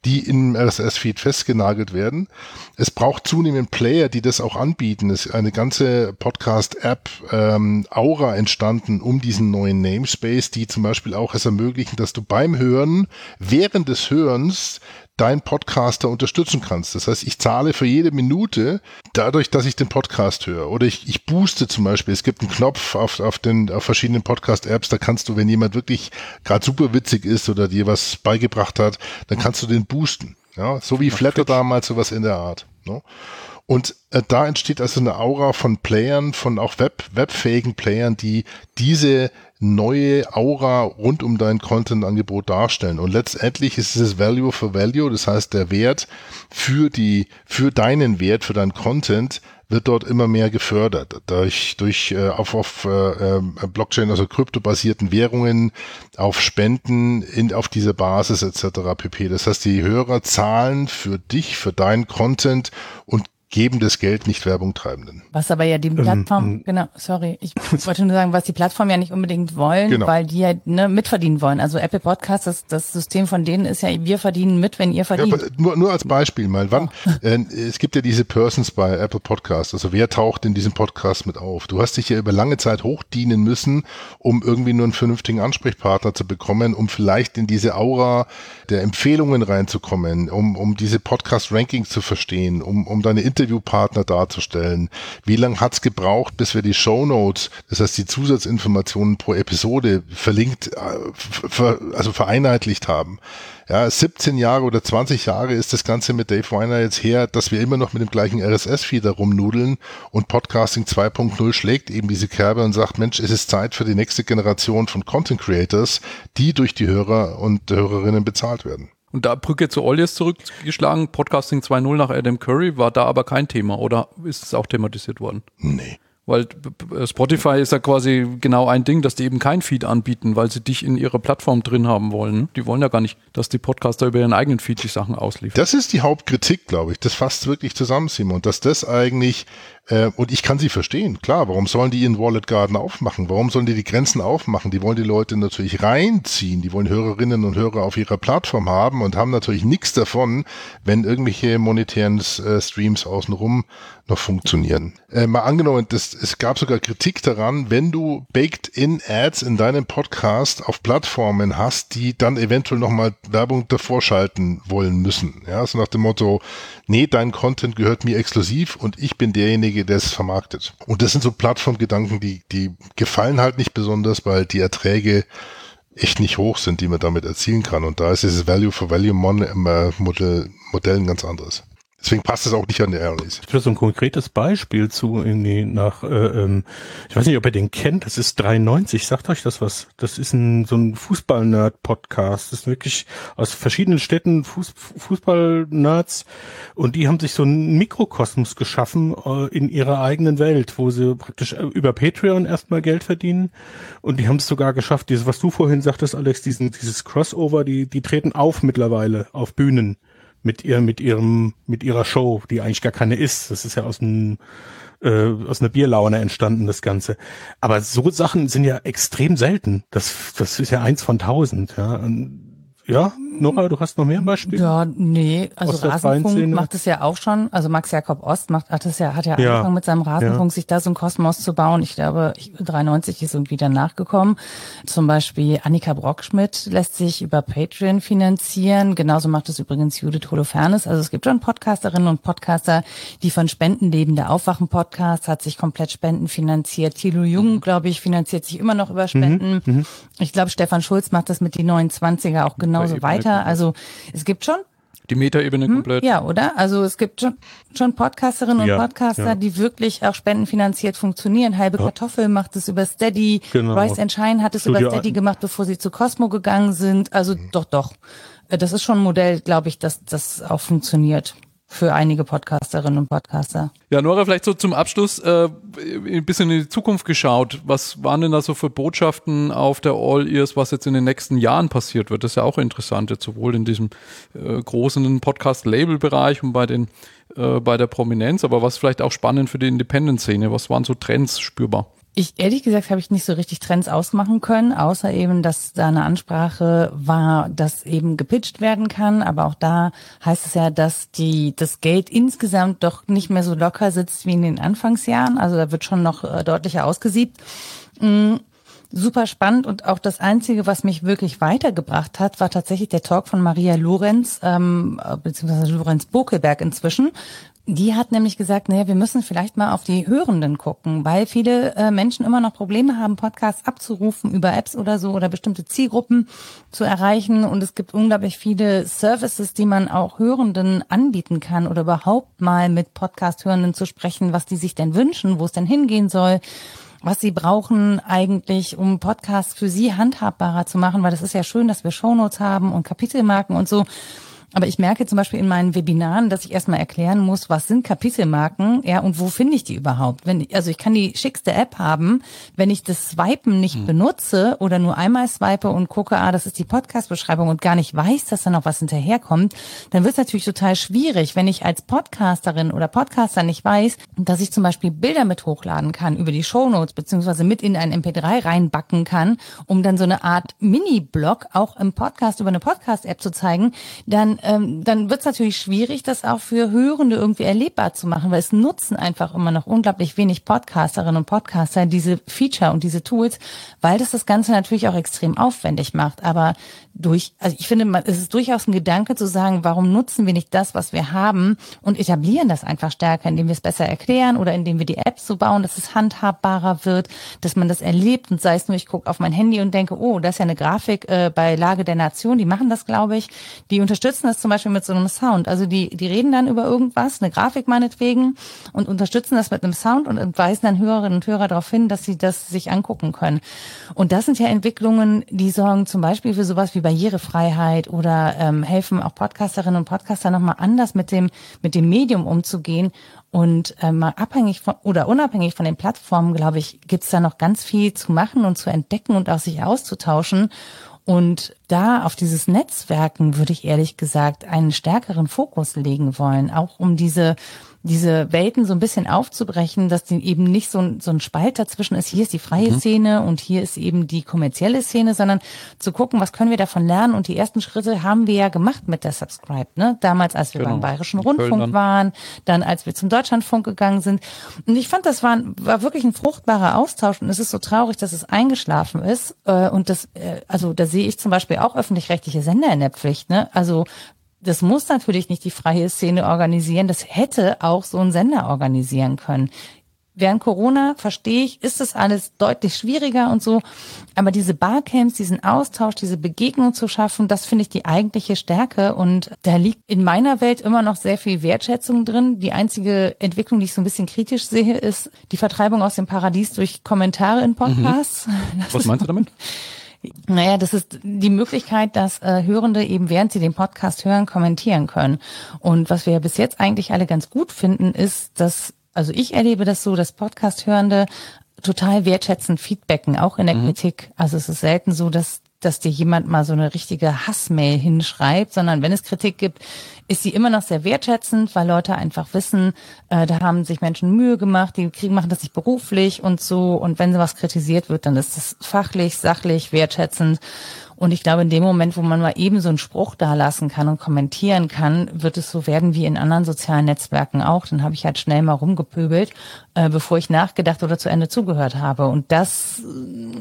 die im RSS-Feed festgenagelt werden. Es braucht zunehmend Player, die das auch anbieten. Es ist eine ganze Podcast-App ähm, Aura entstanden um diesen neuen Namespace, die zum Beispiel auch es ermöglichen, dass du beim Hören, während des Hörens dein Podcaster unterstützen kannst. Das heißt, ich zahle für jede Minute dadurch, dass ich den Podcast höre. Oder ich, ich booste zum Beispiel. Es gibt einen Knopf auf, auf den auf verschiedenen Podcast-Apps, da kannst du, wenn jemand wirklich gerade super witzig ist oder dir was beigebracht hat, dann kannst du den boosten. Ja, so wie Flatter damals, sowas in der Art. Ne? Und äh, da entsteht also eine Aura von Playern, von auch Web, webfähigen Playern, die diese neue Aura rund um dein Content-Angebot darstellen. Und letztendlich ist es Value for Value, das heißt der Wert für die, für deinen Wert, für dein Content wird dort immer mehr gefördert durch durch äh, auf auf äh, ähm, Blockchain also kryptobasierten Währungen auf Spenden in auf dieser Basis etc. pp. Das heißt die Hörer zahlen für dich für deinen Content und geben das Geld nicht Werbung treibenden. Was aber ja die ähm, Plattform, ähm, genau, sorry, ich wollte nur sagen, was die Plattform ja nicht unbedingt wollen, genau. weil die ja ne, mitverdienen wollen. Also Apple Podcast, das, das System von denen ist ja, wir verdienen mit, wenn ihr verdient. Ja, nur, nur als Beispiel mal, wann, oh. äh, es gibt ja diese Persons bei Apple Podcast, also wer taucht in diesem Podcast mit auf? Du hast dich ja über lange Zeit hochdienen müssen, um irgendwie nur einen vernünftigen Ansprechpartner zu bekommen, um vielleicht in diese Aura der Empfehlungen reinzukommen, um, um diese Podcast-Rankings zu verstehen, um, um deine Inter Interviewpartner darzustellen? Wie lange hat es gebraucht, bis wir die Show Notes, das heißt die Zusatzinformationen pro Episode verlinkt, äh, also vereinheitlicht haben? Ja, 17 Jahre oder 20 Jahre ist das Ganze mit Dave Weiner jetzt her, dass wir immer noch mit dem gleichen RSS-Feed rumnudeln und Podcasting 2.0 schlägt eben diese Kerbe und sagt, Mensch, es ist Zeit für die nächste Generation von Content Creators, die durch die Hörer und Hörerinnen bezahlt werden. Und da Brücke zu Ollies zurückgeschlagen, Podcasting 2.0 nach Adam Curry, war da aber kein Thema oder ist es auch thematisiert worden? Nee. Weil Spotify ist ja quasi genau ein Ding, dass die eben kein Feed anbieten, weil sie dich in ihrer Plattform drin haben wollen. Die wollen ja gar nicht, dass die Podcaster über ihren eigenen Feed die Sachen ausliefern. Das ist die Hauptkritik, glaube ich. Das fasst wirklich zusammen, Simon. Dass das eigentlich äh, und ich kann sie verstehen, klar, warum sollen die ihren Wallet Garden aufmachen? Warum sollen die die Grenzen aufmachen? Die wollen die Leute natürlich reinziehen, die wollen Hörerinnen und Hörer auf ihrer Plattform haben und haben natürlich nichts davon, wenn irgendwelche monetären äh, Streams außenrum noch funktionieren. Äh, mal angenommen, das, es gab sogar Kritik daran, wenn du Baked-in-Ads in deinem Podcast auf Plattformen hast, die dann eventuell nochmal Werbung davor schalten wollen müssen. Ja, so nach dem Motto, nee, dein Content gehört mir exklusiv und ich bin derjenige, der es vermarktet. Und das sind so Plattformgedanken, die, die gefallen halt nicht besonders, weil die Erträge echt nicht hoch sind, die man damit erzielen kann. Und da ist dieses Value for Value Modell, Modell ein ganz anderes. Deswegen passt es auch nicht an die Airways. Ich will so ein konkretes Beispiel zu irgendwie nach, äh, ähm, ich weiß nicht, ob ihr den kennt, das ist 93, sagt euch das was? Das ist ein so ein Fußball-Nerd-Podcast. Das ist wirklich aus verschiedenen Städten Fuß, Fußball-Nerds und die haben sich so einen Mikrokosmos geschaffen äh, in ihrer eigenen Welt, wo sie praktisch äh, über Patreon erstmal Geld verdienen und die haben es sogar geschafft, dieses, was du vorhin sagtest, Alex, diesen, dieses Crossover, die, die treten auf mittlerweile auf Bühnen mit ihr, mit ihrem, mit ihrer Show, die eigentlich gar keine ist. Das ist ja aus einem äh, aus einer Bierlaune entstanden, das Ganze. Aber so Sachen sind ja extrem selten. Das, das ist ja eins von tausend. Ja. Und ja, Nora, du hast noch mehr Beispiele? Ja, nee, also Rasenfunk macht es ja auch schon. Also Max Jakob Ost macht, hat es ja, hat ja, ja angefangen mit seinem Rasenfunk, ja. sich da so ein Kosmos zu bauen. Ich glaube, 93 ist irgendwie dann nachgekommen. Zum Beispiel Annika Brockschmidt lässt sich über Patreon finanzieren. Genauso macht es übrigens Judith Holofernes. Also es gibt schon Podcasterinnen und Podcaster, die von Spenden leben. Der Aufwachen-Podcast hat sich komplett Spenden finanziert. Thilo Jung, mhm. glaube ich, finanziert sich immer noch über Spenden. Mhm. mhm. Ich glaube, Stefan Schulz macht das mit die 29er auch genauso weiter. Also es gibt schon die Metaebene hm, komplett. Ja, oder? Also es gibt schon, schon Podcasterinnen und ja, Podcaster, ja. die wirklich auch spendenfinanziert funktionieren. Halbe ja. Kartoffel macht es über Steady. Genau. And Shine hat es Studio über Steady gemacht, bevor sie zu Cosmo gegangen sind. Also mhm. doch, doch. Äh, das ist schon ein Modell, glaube ich, dass das auch funktioniert für einige Podcasterinnen und Podcaster. Ja, Nora, vielleicht so zum Abschluss äh, ein bisschen in die Zukunft geschaut. Was waren denn da so für Botschaften auf der All Ears, was jetzt in den nächsten Jahren passiert wird? Das ist ja auch interessant, jetzt sowohl in diesem äh, großen Podcast-Label-Bereich und bei den äh, bei der Prominenz, aber was vielleicht auch spannend für die Independent-Szene. Was waren so Trends spürbar? Ich ehrlich gesagt habe ich nicht so richtig Trends ausmachen können, außer eben, dass da eine Ansprache war, dass eben gepitcht werden kann. Aber auch da heißt es ja, dass die das Geld insgesamt doch nicht mehr so locker sitzt wie in den Anfangsjahren. Also da wird schon noch äh, deutlicher ausgesiebt. Mhm super spannend und auch das Einzige, was mich wirklich weitergebracht hat, war tatsächlich der Talk von Maria Lorenz, ähm, beziehungsweise Lorenz Bokelberg inzwischen, die hat nämlich gesagt, naja, wir müssen vielleicht mal auf die Hörenden gucken, weil viele äh, Menschen immer noch Probleme haben, Podcasts abzurufen über Apps oder so oder bestimmte Zielgruppen zu erreichen. Und es gibt unglaublich viele Services, die man auch Hörenden anbieten kann oder überhaupt mal mit Podcast-Hörenden zu sprechen, was die sich denn wünschen, wo es denn hingehen soll was sie brauchen eigentlich, um Podcasts für sie handhabbarer zu machen, weil das ist ja schön, dass wir Shownotes haben und Kapitelmarken und so. Aber ich merke zum Beispiel in meinen Webinaren, dass ich erstmal erklären muss, was sind Kapitelmarken, ja, und wo finde ich die überhaupt? Wenn, also ich kann die schickste App haben, wenn ich das Swipen nicht hm. benutze oder nur einmal swipe und gucke, ah, das ist die Podcast-Beschreibung und gar nicht weiß, dass da noch was hinterherkommt, dann wird es natürlich total schwierig, wenn ich als Podcasterin oder Podcaster nicht weiß, dass ich zum Beispiel Bilder mit hochladen kann über die Shownotes beziehungsweise mit in ein MP3 reinbacken kann, um dann so eine Art Mini-Blog auch im Podcast über eine Podcast-App zu zeigen, dann ähm, dann wird es natürlich schwierig, das auch für Hörende irgendwie erlebbar zu machen, weil es nutzen einfach immer noch unglaublich wenig Podcasterinnen und Podcaster diese Feature und diese Tools, weil das das Ganze natürlich auch extrem aufwendig macht. Aber durch, also ich finde, es ist durchaus ein Gedanke zu sagen, warum nutzen wir nicht das, was wir haben und etablieren das einfach stärker, indem wir es besser erklären oder indem wir die Apps so bauen, dass es handhabbarer wird, dass man das erlebt und sei es nur, ich gucke auf mein Handy und denke, oh, das ist ja eine Grafik äh, bei Lage der Nation, die machen das, glaube ich, die unterstützen das zum Beispiel mit so einem Sound. Also die, die reden dann über irgendwas, eine Grafik meinetwegen und unterstützen das mit einem Sound und weisen dann Hörerinnen und Hörer darauf hin, dass sie das sich angucken können. Und das sind ja Entwicklungen, die sorgen zum Beispiel für sowas wie Barrierefreiheit oder ähm, helfen auch Podcasterinnen und Podcaster nochmal anders mit dem, mit dem Medium umzugehen. Und ähm, mal abhängig von oder unabhängig von den Plattformen, glaube ich, gibt's da noch ganz viel zu machen und zu entdecken und auch sich auszutauschen. Und da auf dieses Netzwerken würde ich ehrlich gesagt einen stärkeren Fokus legen wollen, auch um diese diese Welten so ein bisschen aufzubrechen, dass die eben nicht so ein, so ein Spalt dazwischen ist, hier ist die freie mhm. Szene und hier ist eben die kommerzielle Szene, sondern zu gucken, was können wir davon lernen. Und die ersten Schritte haben wir ja gemacht mit der Subscribe. Ne? Damals, als wir genau. beim Bayerischen Rundfunk dann. waren, dann als wir zum Deutschlandfunk gegangen sind. Und ich fand, das war, war wirklich ein fruchtbarer Austausch. Und es ist so traurig, dass es eingeschlafen ist. Äh, und das, äh, also da sehe ich zum Beispiel auch öffentlich-rechtliche Sender in der Pflicht. Ne? Also das muss natürlich nicht die freie Szene organisieren, das hätte auch so ein Sender organisieren können. Während Corona, verstehe ich, ist das alles deutlich schwieriger und so. Aber diese Barcamps, diesen Austausch, diese Begegnung zu schaffen, das finde ich die eigentliche Stärke. Und da liegt in meiner Welt immer noch sehr viel Wertschätzung drin. Die einzige Entwicklung, die ich so ein bisschen kritisch sehe, ist die Vertreibung aus dem Paradies durch Kommentare in Podcasts. Mhm. Was meinst du damit? Naja, das ist die Möglichkeit, dass äh, Hörende eben während sie den Podcast hören, kommentieren können. Und was wir ja bis jetzt eigentlich alle ganz gut finden, ist, dass, also ich erlebe das so, dass Podcast-Hörende total wertschätzend feedbacken, auch in der mhm. Kritik. Also es ist selten so, dass dass dir jemand mal so eine richtige Hassmail hinschreibt, sondern wenn es Kritik gibt, ist sie immer noch sehr wertschätzend, weil Leute einfach wissen, äh, da haben sich Menschen Mühe gemacht, die kriegen, machen das nicht beruflich und so. Und wenn was kritisiert wird, dann ist es fachlich, sachlich, wertschätzend. Und ich glaube, in dem Moment, wo man mal eben so einen Spruch da lassen kann und kommentieren kann, wird es so werden wie in anderen sozialen Netzwerken auch. Dann habe ich halt schnell mal rumgepöbelt, äh, bevor ich nachgedacht oder zu Ende zugehört habe. Und das, äh,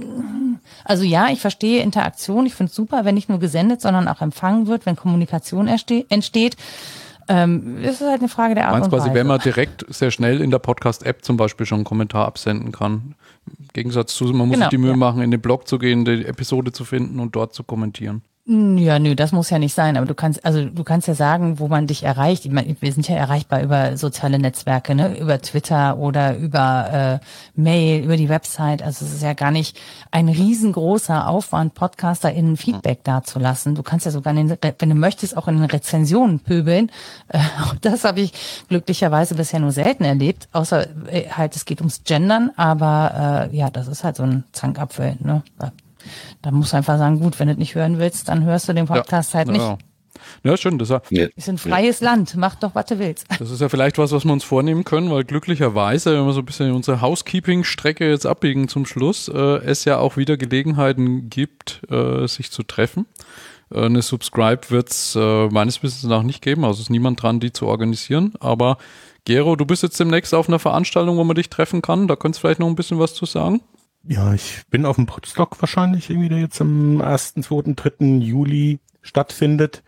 also ja, ich verstehe Interaktion. Ich finde es super, wenn nicht nur gesendet, sondern auch empfangen wird, wenn Kommunikation entsteht. Ähm, ist halt eine Frage der Art Meinst und Weise. quasi, wenn man direkt sehr schnell in der Podcast-App zum Beispiel schon einen Kommentar absenden kann. Im Gegensatz zu, man muss Genau, sich die Mühe ja. machen, in den Blog zu gehen, die Episode zu finden und dort zu kommentieren. Ja, nö, das muss ja nicht sein, aber du kannst, also du kannst ja sagen, wo man dich erreicht. Ich meine, wir sind ja erreichbar über soziale Netzwerke, ne, über Twitter oder über äh, Mail, über die Website. Also es ist ja gar nicht ein riesengroßer Aufwand, PodcasterInnen Feedback dazulassen. Du kannst ja sogar, den, wenn du möchtest, auch in den Rezensionen pöbeln. Äh, auch das habe ich glücklicherweise bisher nur selten erlebt, außer äh, halt, es geht ums Gendern, aber äh, ja, das ist halt so ein Zankapfel, ne. Da musst du einfach sagen, gut, wenn du nicht hören willst, dann hörst du den Podcast halt nicht. Ja, ja schön. Das, ist ja- Ja. Ist ein freies Land, mach doch, was du willst. das ist ja vielleicht was, was wir uns vornehmen können, weil glücklicherweise, wenn wir so ein bisschen unsere Housekeeping-Strecke jetzt abbiegen zum Schluss, äh, es ja auch wieder Gelegenheiten gibt, äh, sich zu treffen. Äh, eine Subscribe wird es äh, meines Wissens nach nicht geben, also ist niemand dran, die zu organisieren. Aber Gero, du bist jetzt demnächst auf einer Veranstaltung, wo man dich treffen kann. Da könntest du vielleicht noch ein bisschen was zu sagen. Ja, ich bin auf dem Podstock wahrscheinlich irgendwie, der jetzt am 1., 2., 3. Juli stattfindet.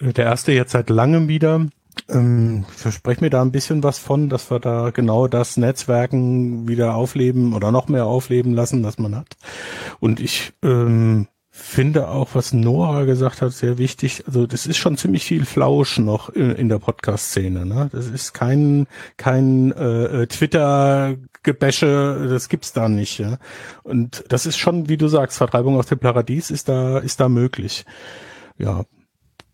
Äh, Der erste jetzt seit langem wieder. Ähm, ich verspreche mir da ein bisschen was von, dass wir da genau das Netzwerken wieder aufleben oder noch mehr aufleben lassen, was man hat. Und ich ähm, finde auch, was Nora gesagt hat, sehr wichtig. Also das ist schon ziemlich viel Flausch noch in, in der Podcast-Szene. Ne? Das ist kein kein äh, äh, Twitter-Gebäsche, das gibt's da nicht. Ja? Und das ist schon, wie du sagst, Vertreibung aus dem Paradies ist da ist da möglich. Ja,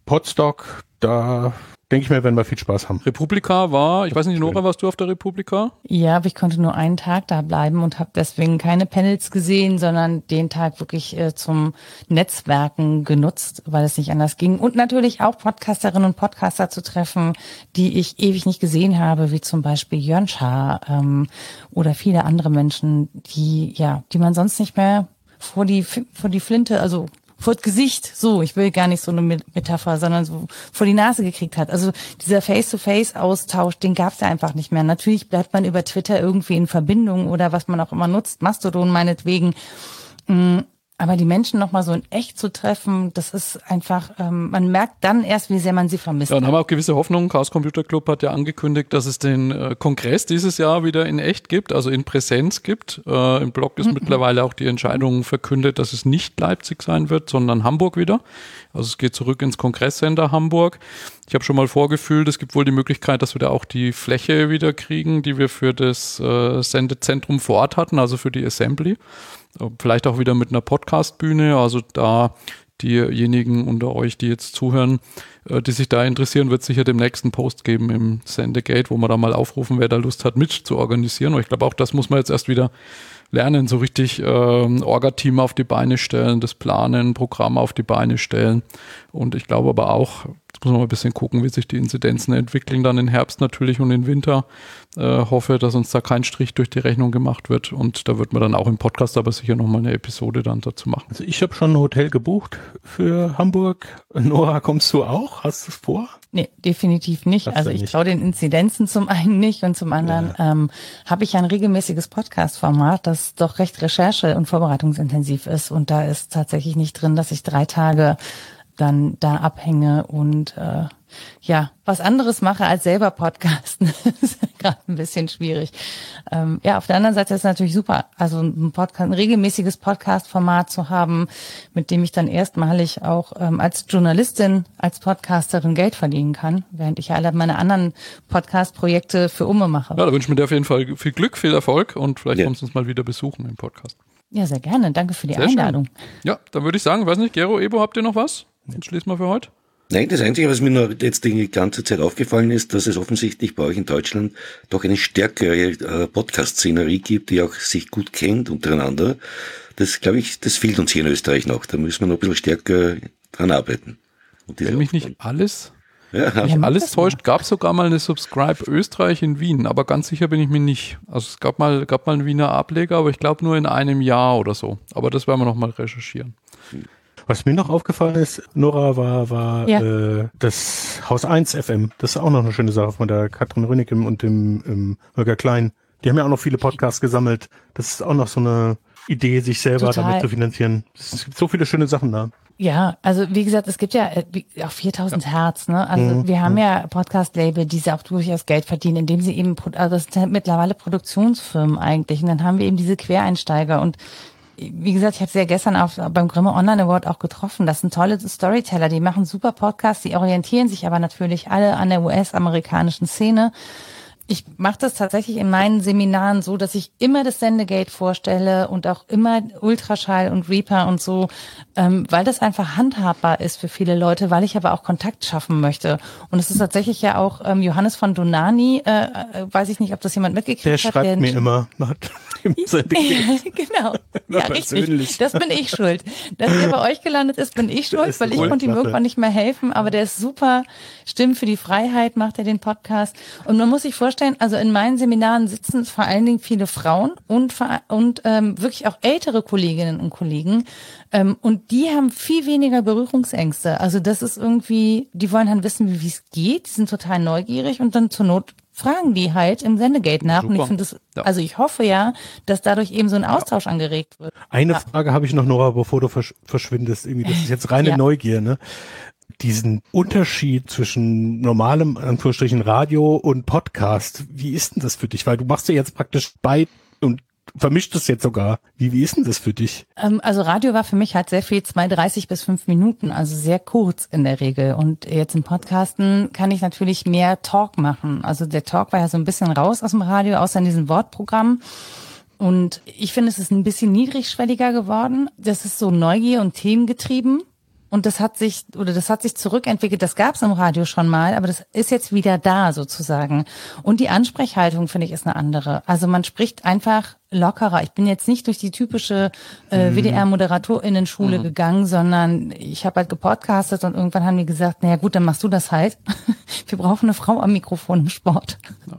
Podstock, da denke ich mir, werden wir viel Spaß haben. Republika war, ich weiß nicht, Nora, warst du auf der Republika? Ja, aber ich konnte nur einen Tag da bleiben und habe deswegen keine Panels gesehen, sondern den Tag wirklich äh, zum Netzwerken genutzt, weil es nicht anders ging. Und natürlich auch Podcasterinnen und Podcaster zu treffen, die ich ewig nicht gesehen habe, wie zum Beispiel Jörn Schaar ähm, oder viele andere Menschen, die ja, die man sonst nicht mehr vor die vor die Flinte, also vor das Gesicht, so, ich will gar nicht so eine Met- Metapher, sondern so vor die Nase gekriegt hat. Also dieser Face-to-Face-Austausch, den gab es ja einfach nicht mehr. Natürlich bleibt man über Twitter irgendwie in Verbindung oder was man auch immer nutzt, Mastodon meinetwegen. Aber die Menschen nochmal so in echt zu treffen, das ist einfach, ähm, man merkt dann erst, wie sehr man sie vermisst. Ja, dann haben wir auch gewisse Hoffnungen. Chaos Computer Club hat ja angekündigt, dass es den äh, Kongress dieses Jahr wieder in echt gibt, also in Präsenz gibt. Äh, Im Blog ist mittlerweile auch die Entscheidung verkündet, dass es nicht Leipzig sein wird, sondern Hamburg wieder. Also es geht zurück ins Kongresscenter Hamburg. Ich habe schon mal vorgefühlt, es gibt wohl die Möglichkeit, dass wir da auch die Fläche wieder kriegen, die wir für das äh, Sendezentrum vor Ort hatten, also für die Assembly. Vielleicht auch wieder mit einer Podcastbühne, also da diejenigen unter euch, die jetzt zuhören, äh, die sich da interessieren, wird sicher dem nächsten Post geben im Sendegate, wo man da mal aufrufen, wer da Lust hat, mit zu organisieren. Und ich glaube, auch das muss man jetzt erst wieder lernen, so richtig ähm, Orga-Team auf die Beine stellen, das Planen, Programm auf die Beine stellen. Und ich glaube aber auch, jetzt muss man mal ein bisschen gucken, wie sich die Inzidenzen entwickeln, dann im Herbst natürlich und im Winter. Äh, hoffe, dass uns da kein Strich durch die Rechnung gemacht wird. Und da wird man dann auch im Podcast aber sicher nochmal eine Episode dann dazu machen. Also ich habe schon ein Hotel gebucht für Hamburg. Nora, kommst du auch? Hast du es vor? Nee, definitiv nicht. Das also ja ich traue den Inzidenzen zum einen nicht und zum anderen ähm, habe ich ein regelmäßiges Podcast-Format, das doch recht recherche- und vorbereitungsintensiv ist. Und da ist tatsächlich nicht drin, dass ich drei Tage dann da abhänge und äh, ja, was anderes mache als selber podcasten. Das ist gerade ein bisschen schwierig. Ähm, ja, auf der anderen Seite ist es natürlich super, also ein, Podcast, ein regelmäßiges Podcast-Format zu haben, mit dem ich dann erstmalig auch ähm, als Journalistin, als Podcasterin Geld verdienen kann, während ich ja alle meine anderen Podcast-Projekte für Umme mache. Ja, da wünschen wir dir auf jeden Fall viel Glück, viel Erfolg und vielleicht Ja. kommst du uns mal wieder besuchen im Podcast. Ja, sehr gerne. Danke für die Sehr schön. Einladung. Ja, dann würde ich sagen, weiß nicht, Gero, Ebo, habt ihr noch was? Dann schließen wir für heute. Nein, das Einzige, was mir noch jetzt die ganze Zeit aufgefallen ist, dass es offensichtlich bei euch in Deutschland doch eine stärkere äh, Podcast-Szenerie gibt, die auch sich gut kennt untereinander. Das, glaube ich, das fehlt uns hier in Österreich noch. Da müssen wir noch ein bisschen stärker dran arbeiten. Und Wenn mich nicht alles, ja, mich alles täuscht, gab es sogar mal eine Subscribe Österreich in Wien, aber ganz sicher bin ich mir nicht. Also es gab mal, gab mal einen Wiener Ableger, aber ich glaube nur in einem Jahr oder so. Aber das werden wir noch mal recherchieren. Was mir noch aufgefallen ist, Nora, war, war ja. äh, das Haus 1 FM. Das ist auch noch eine schöne Sache von der Katrin Rönigem und dem ähm, Holger Klein. Die haben ja auch noch viele Podcasts gesammelt. Das ist auch noch so eine Idee, sich selber Total. damit zu finanzieren. Es gibt so viele schöne Sachen da. Ja, also wie gesagt, es gibt ja äh, auch 4000 ja. Hertz, ne? Also mhm. wir haben mhm. ja Podcast-Label, die sie auch durchaus Geld verdienen, indem sie eben, also das sind mittlerweile Produktionsfirmen eigentlich. Und dann haben wir eben diese Quereinsteiger und wie gesagt, ich habe sie ja gestern auf, beim Grimme Online Award auch getroffen. Das sind tolle Storyteller, die machen super Podcasts, die orientieren sich aber natürlich alle an der US-amerikanischen Szene ich mache das tatsächlich in meinen Seminaren so, dass ich immer das Sendegate vorstelle und auch immer Ultraschall und Reaper und so, ähm, weil das einfach handhabbar ist für viele Leute, weil ich aber auch Kontakt schaffen möchte. Und es ist tatsächlich ja auch ähm, Johannes von Donani, äh, äh, weiß ich nicht, ob das jemand mitgekriegt der hat. Schreibt der mir immer dem Sendegate. genau. ja, richtig. Das bin ich schuld. Dass der bei euch gelandet ist, bin ich schuld, weil ich konnte ihm irgendwann nicht mehr helfen. Aber der ist super. Stimmen für die Freiheit macht er den Podcast. Und man muss sich vorstellen, vorstellen, also in meinen Seminaren sitzen vor allen Dingen viele Frauen und, und ähm, wirklich auch ältere Kolleginnen und Kollegen. Ähm, und die haben viel weniger Berührungsängste. Also das ist irgendwie, die wollen dann wissen, wie es geht, die sind total neugierig und dann zur Not fragen die halt im Sendegate nach. Super. Und ich finde das, ja. also ich hoffe ja, dass dadurch eben so ein Austausch ja. angeregt wird. Eine ja. Frage habe ich noch, Nora, bevor du versch verschwindest. Irgendwie, das ist jetzt reine Neugier, ne? diesen Unterschied zwischen normalem, Anführungsstrichen, Radio und Podcast. Wie ist denn das für dich? Weil du machst ja jetzt praktisch beide und vermischt es jetzt sogar. Wie, wie ist denn das für dich? Ähm, also Radio war für mich halt sehr viel 2,30 bis 5 Minuten, also sehr kurz in der Regel. Und jetzt im Podcasten kann ich natürlich mehr Talk machen. Also der Talk war ja so ein bisschen raus aus dem Radio, außer in diesem Wortprogramm. Und ich finde, es ist ein bisschen niedrigschwelliger geworden. Das ist so Neugier und Themengetrieben. Und das hat sich oder das hat sich zurückentwickelt. Das gab es im Radio schon mal, aber das ist jetzt wieder da sozusagen. Und die Ansprechhaltung finde ich ist eine andere. Also man spricht einfach lockerer. Ich bin jetzt nicht durch die typische äh, mhm. WDR-Moderatorinnen-Schule mhm. gegangen, sondern ich habe halt gepodcastet und irgendwann haben die gesagt, naja gut, dann machst du das halt. Wir brauchen eine Frau am Mikrofon im Sport.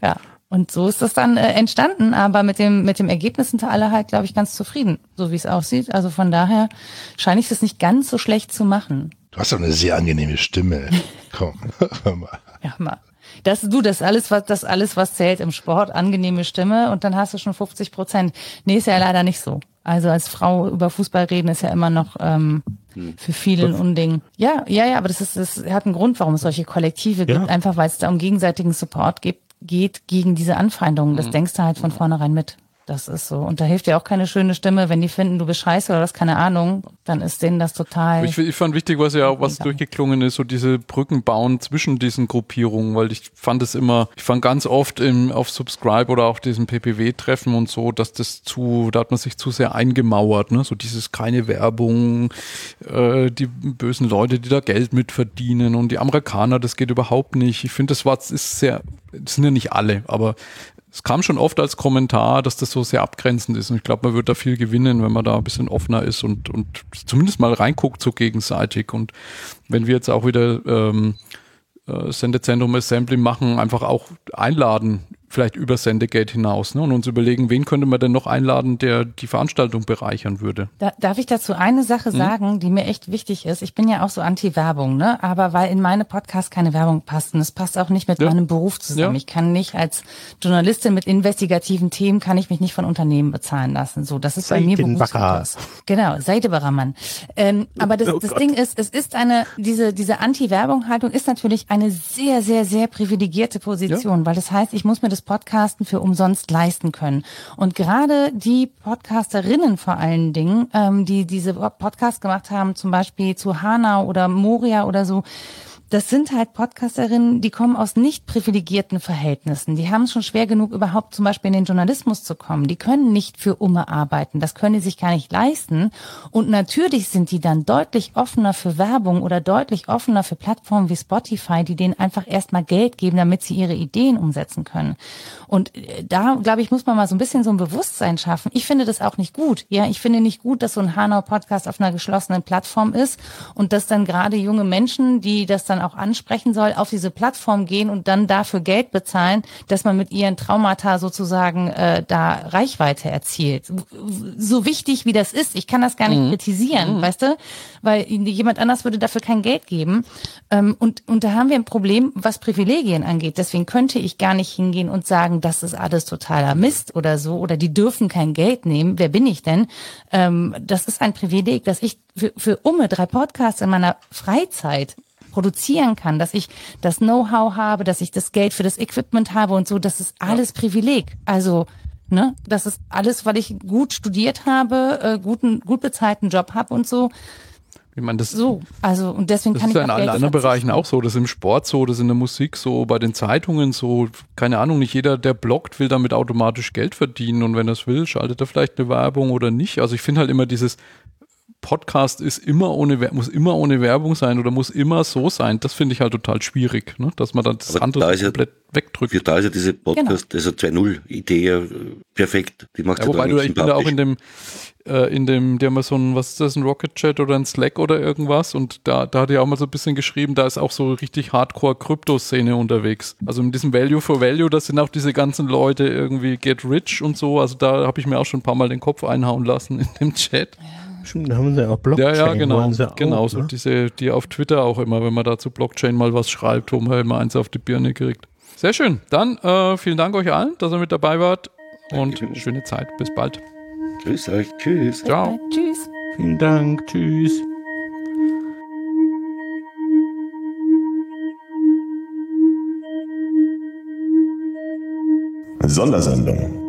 Ja. Und so ist das dann äh, entstanden, aber mit dem, mit dem Ergebnis sind alle halt, glaube ich, ganz zufrieden, so wie es aussieht. Also von daher scheine ich es nicht ganz so schlecht zu machen. Du hast doch eine sehr angenehme Stimme. Komm, hör mal. Ja, mal. Das, du, das alles, was, das alles, was zählt im Sport, angenehme Stimme und dann hast du schon 50 Prozent. Nee, ist ja leider nicht so. Also als Frau über Fußball reden ist ja immer noch ähm, hm. für viele ein Unding. Ja, ja, ja, aber das ist, das hat einen Grund, warum es solche Kollektive gibt, ja. einfach weil es da um gegenseitigen Support gibt geht gegen diese Anfeindungen. Das mhm. denkst du halt von vornherein mit. Das ist so. Und da hilft dir auch keine schöne Stimme, wenn die finden, du bist scheiße oder das keine Ahnung, dann ist denen das total. Ich, ich fand wichtig, was ja auch was durchgeklungen ist, so diese Brücken bauen zwischen diesen Gruppierungen, weil ich fand es immer, ich fand ganz oft im, auf Subscribe oder auch diesen PPW-Treffen und so, dass das zu, da hat man sich zu sehr eingemauert, ne? So dieses keine Werbung, äh, die bösen Leute, die da Geld mitverdienen und die Amerikaner, das geht überhaupt nicht. Ich finde, das war, ist sehr, das sind ja nicht alle, aber es kam schon oft als Kommentar, dass das so sehr abgrenzend ist. Und ich glaube, man wird da viel gewinnen, wenn man da ein bisschen offener ist und, und zumindest mal reinguckt so gegenseitig. Und wenn wir jetzt auch wieder ähm, äh, Sendezentrum Assembly machen, einfach auch einladen vielleicht über Sendegate hinaus ne? und uns überlegen, wen könnte man denn noch einladen, der die Veranstaltung bereichern würde. Da, darf ich dazu eine Sache hm? sagen, die mir echt wichtig ist? Ich bin ja auch so anti-Werbung, ne? aber weil in meine Podcasts keine Werbung passt und es passt auch nicht mit ja. meinem Beruf zusammen. Ja. Ich kann nicht als Journalistin mit investigativen Themen, kann ich mich nicht von Unternehmen bezahlen lassen. So, das ist bei mir Berufsverkehrs. Genau, Seidebarermann. Ähm, aber das, oh das Ding ist, es ist eine, diese, diese Anti-Werbung-Haltung ist natürlich eine sehr, sehr, sehr privilegierte Position, ja. weil das heißt, ich muss mir das Podcasten für umsonst leisten können. Und gerade die Podcasterinnen vor allen Dingen, ähm, die diese Podcasts gemacht haben, zum Beispiel zu Hanau oder Moria oder so, das sind halt Podcasterinnen, die kommen aus nicht privilegierten Verhältnissen. Die haben es schon schwer genug, überhaupt zum Beispiel in den Journalismus zu kommen. Die können nicht für Umme arbeiten. Das können die sich gar nicht leisten. Und natürlich sind die dann deutlich offener für Werbung oder deutlich offener für Plattformen wie Spotify, die denen einfach erstmal Geld geben, damit sie ihre Ideen umsetzen können. Und äh, da, glaube ich, muss man mal so ein bisschen so ein Bewusstsein schaffen. Ich finde das auch nicht gut. Ja, ich finde nicht gut, dass so ein Hanau-Podcast auf einer geschlossenen Plattform ist und dass dann gerade junge Menschen, die das dann auch ansprechen soll, auf diese Plattform gehen und dann dafür Geld bezahlen, dass man mit ihren Traumata sozusagen äh, da Reichweite erzielt. So wichtig wie das ist, ich kann das gar nicht mhm. kritisieren, mhm. weißt du, weil jemand anders würde dafür kein Geld geben. Ähm, und, und da haben wir ein Problem, was Privilegien angeht. Deswegen könnte ich gar nicht hingehen und sagen, das ist alles totaler Mist oder so, oder die dürfen kein Geld nehmen. Wer bin ich denn? Ähm, das ist ein Privileg, dass ich für, für Umme drei Podcasts in meiner Freizeit produzieren kann, dass ich das Know-how habe, dass ich das Geld für das Equipment habe und so, das ist alles ja. Privileg. Also, ne, das ist alles, weil ich gut studiert habe, äh, guten, gut bezahlten Job habe und so. Ich meine, das, so, also und deswegen das kann ist ja in allen anderen Bereichen auch so. Das ist im Sport so, das ist in der Musik so, bei den Zeitungen so. Keine Ahnung, nicht jeder, der bloggt, will damit automatisch Geld verdienen und wenn er es will, schaltet er vielleicht eine Werbung oder nicht. Also ich finde halt immer dieses Podcast ist immer ohne, muss immer ohne Werbung sein oder muss immer so sein. Das finde ich halt total schwierig, ne? dass man dann das Aber andere da komplett ja, wegdrückt. Für da ist ja diese Podcast, genau. also 2.0-Idee ja perfekt. Die macht ja, wobei du, ich bin da auch in dem, äh, in dem, die haben mal so ein, was ist das, ein Rocket Chat oder ein Slack oder irgendwas und da, da hat er auch mal so ein bisschen geschrieben, da ist auch so richtig Hardcore-Krypto-Szene unterwegs. Also in diesem Value for Value, das sind auch diese ganzen Leute irgendwie Get Rich und so, also da habe ich mir auch schon ein paar Mal den Kopf einhauen lassen in dem Chat. Ja. Stimmt, da haben sie auch Blockchain. Ja, ja, genau. genau, so ne? diese, die auf Twitter auch immer, wenn man da zu Blockchain mal was schreibt, wo man immer eins auf die Birne kriegt. Sehr schön. Dann äh, vielen Dank euch allen, dass ihr mit dabei wart und Danke. schöne Zeit. Bis bald. Grüß euch. Tschüss. Ciao. Tschüss. Vielen Dank. Tschüss. Sondersendung.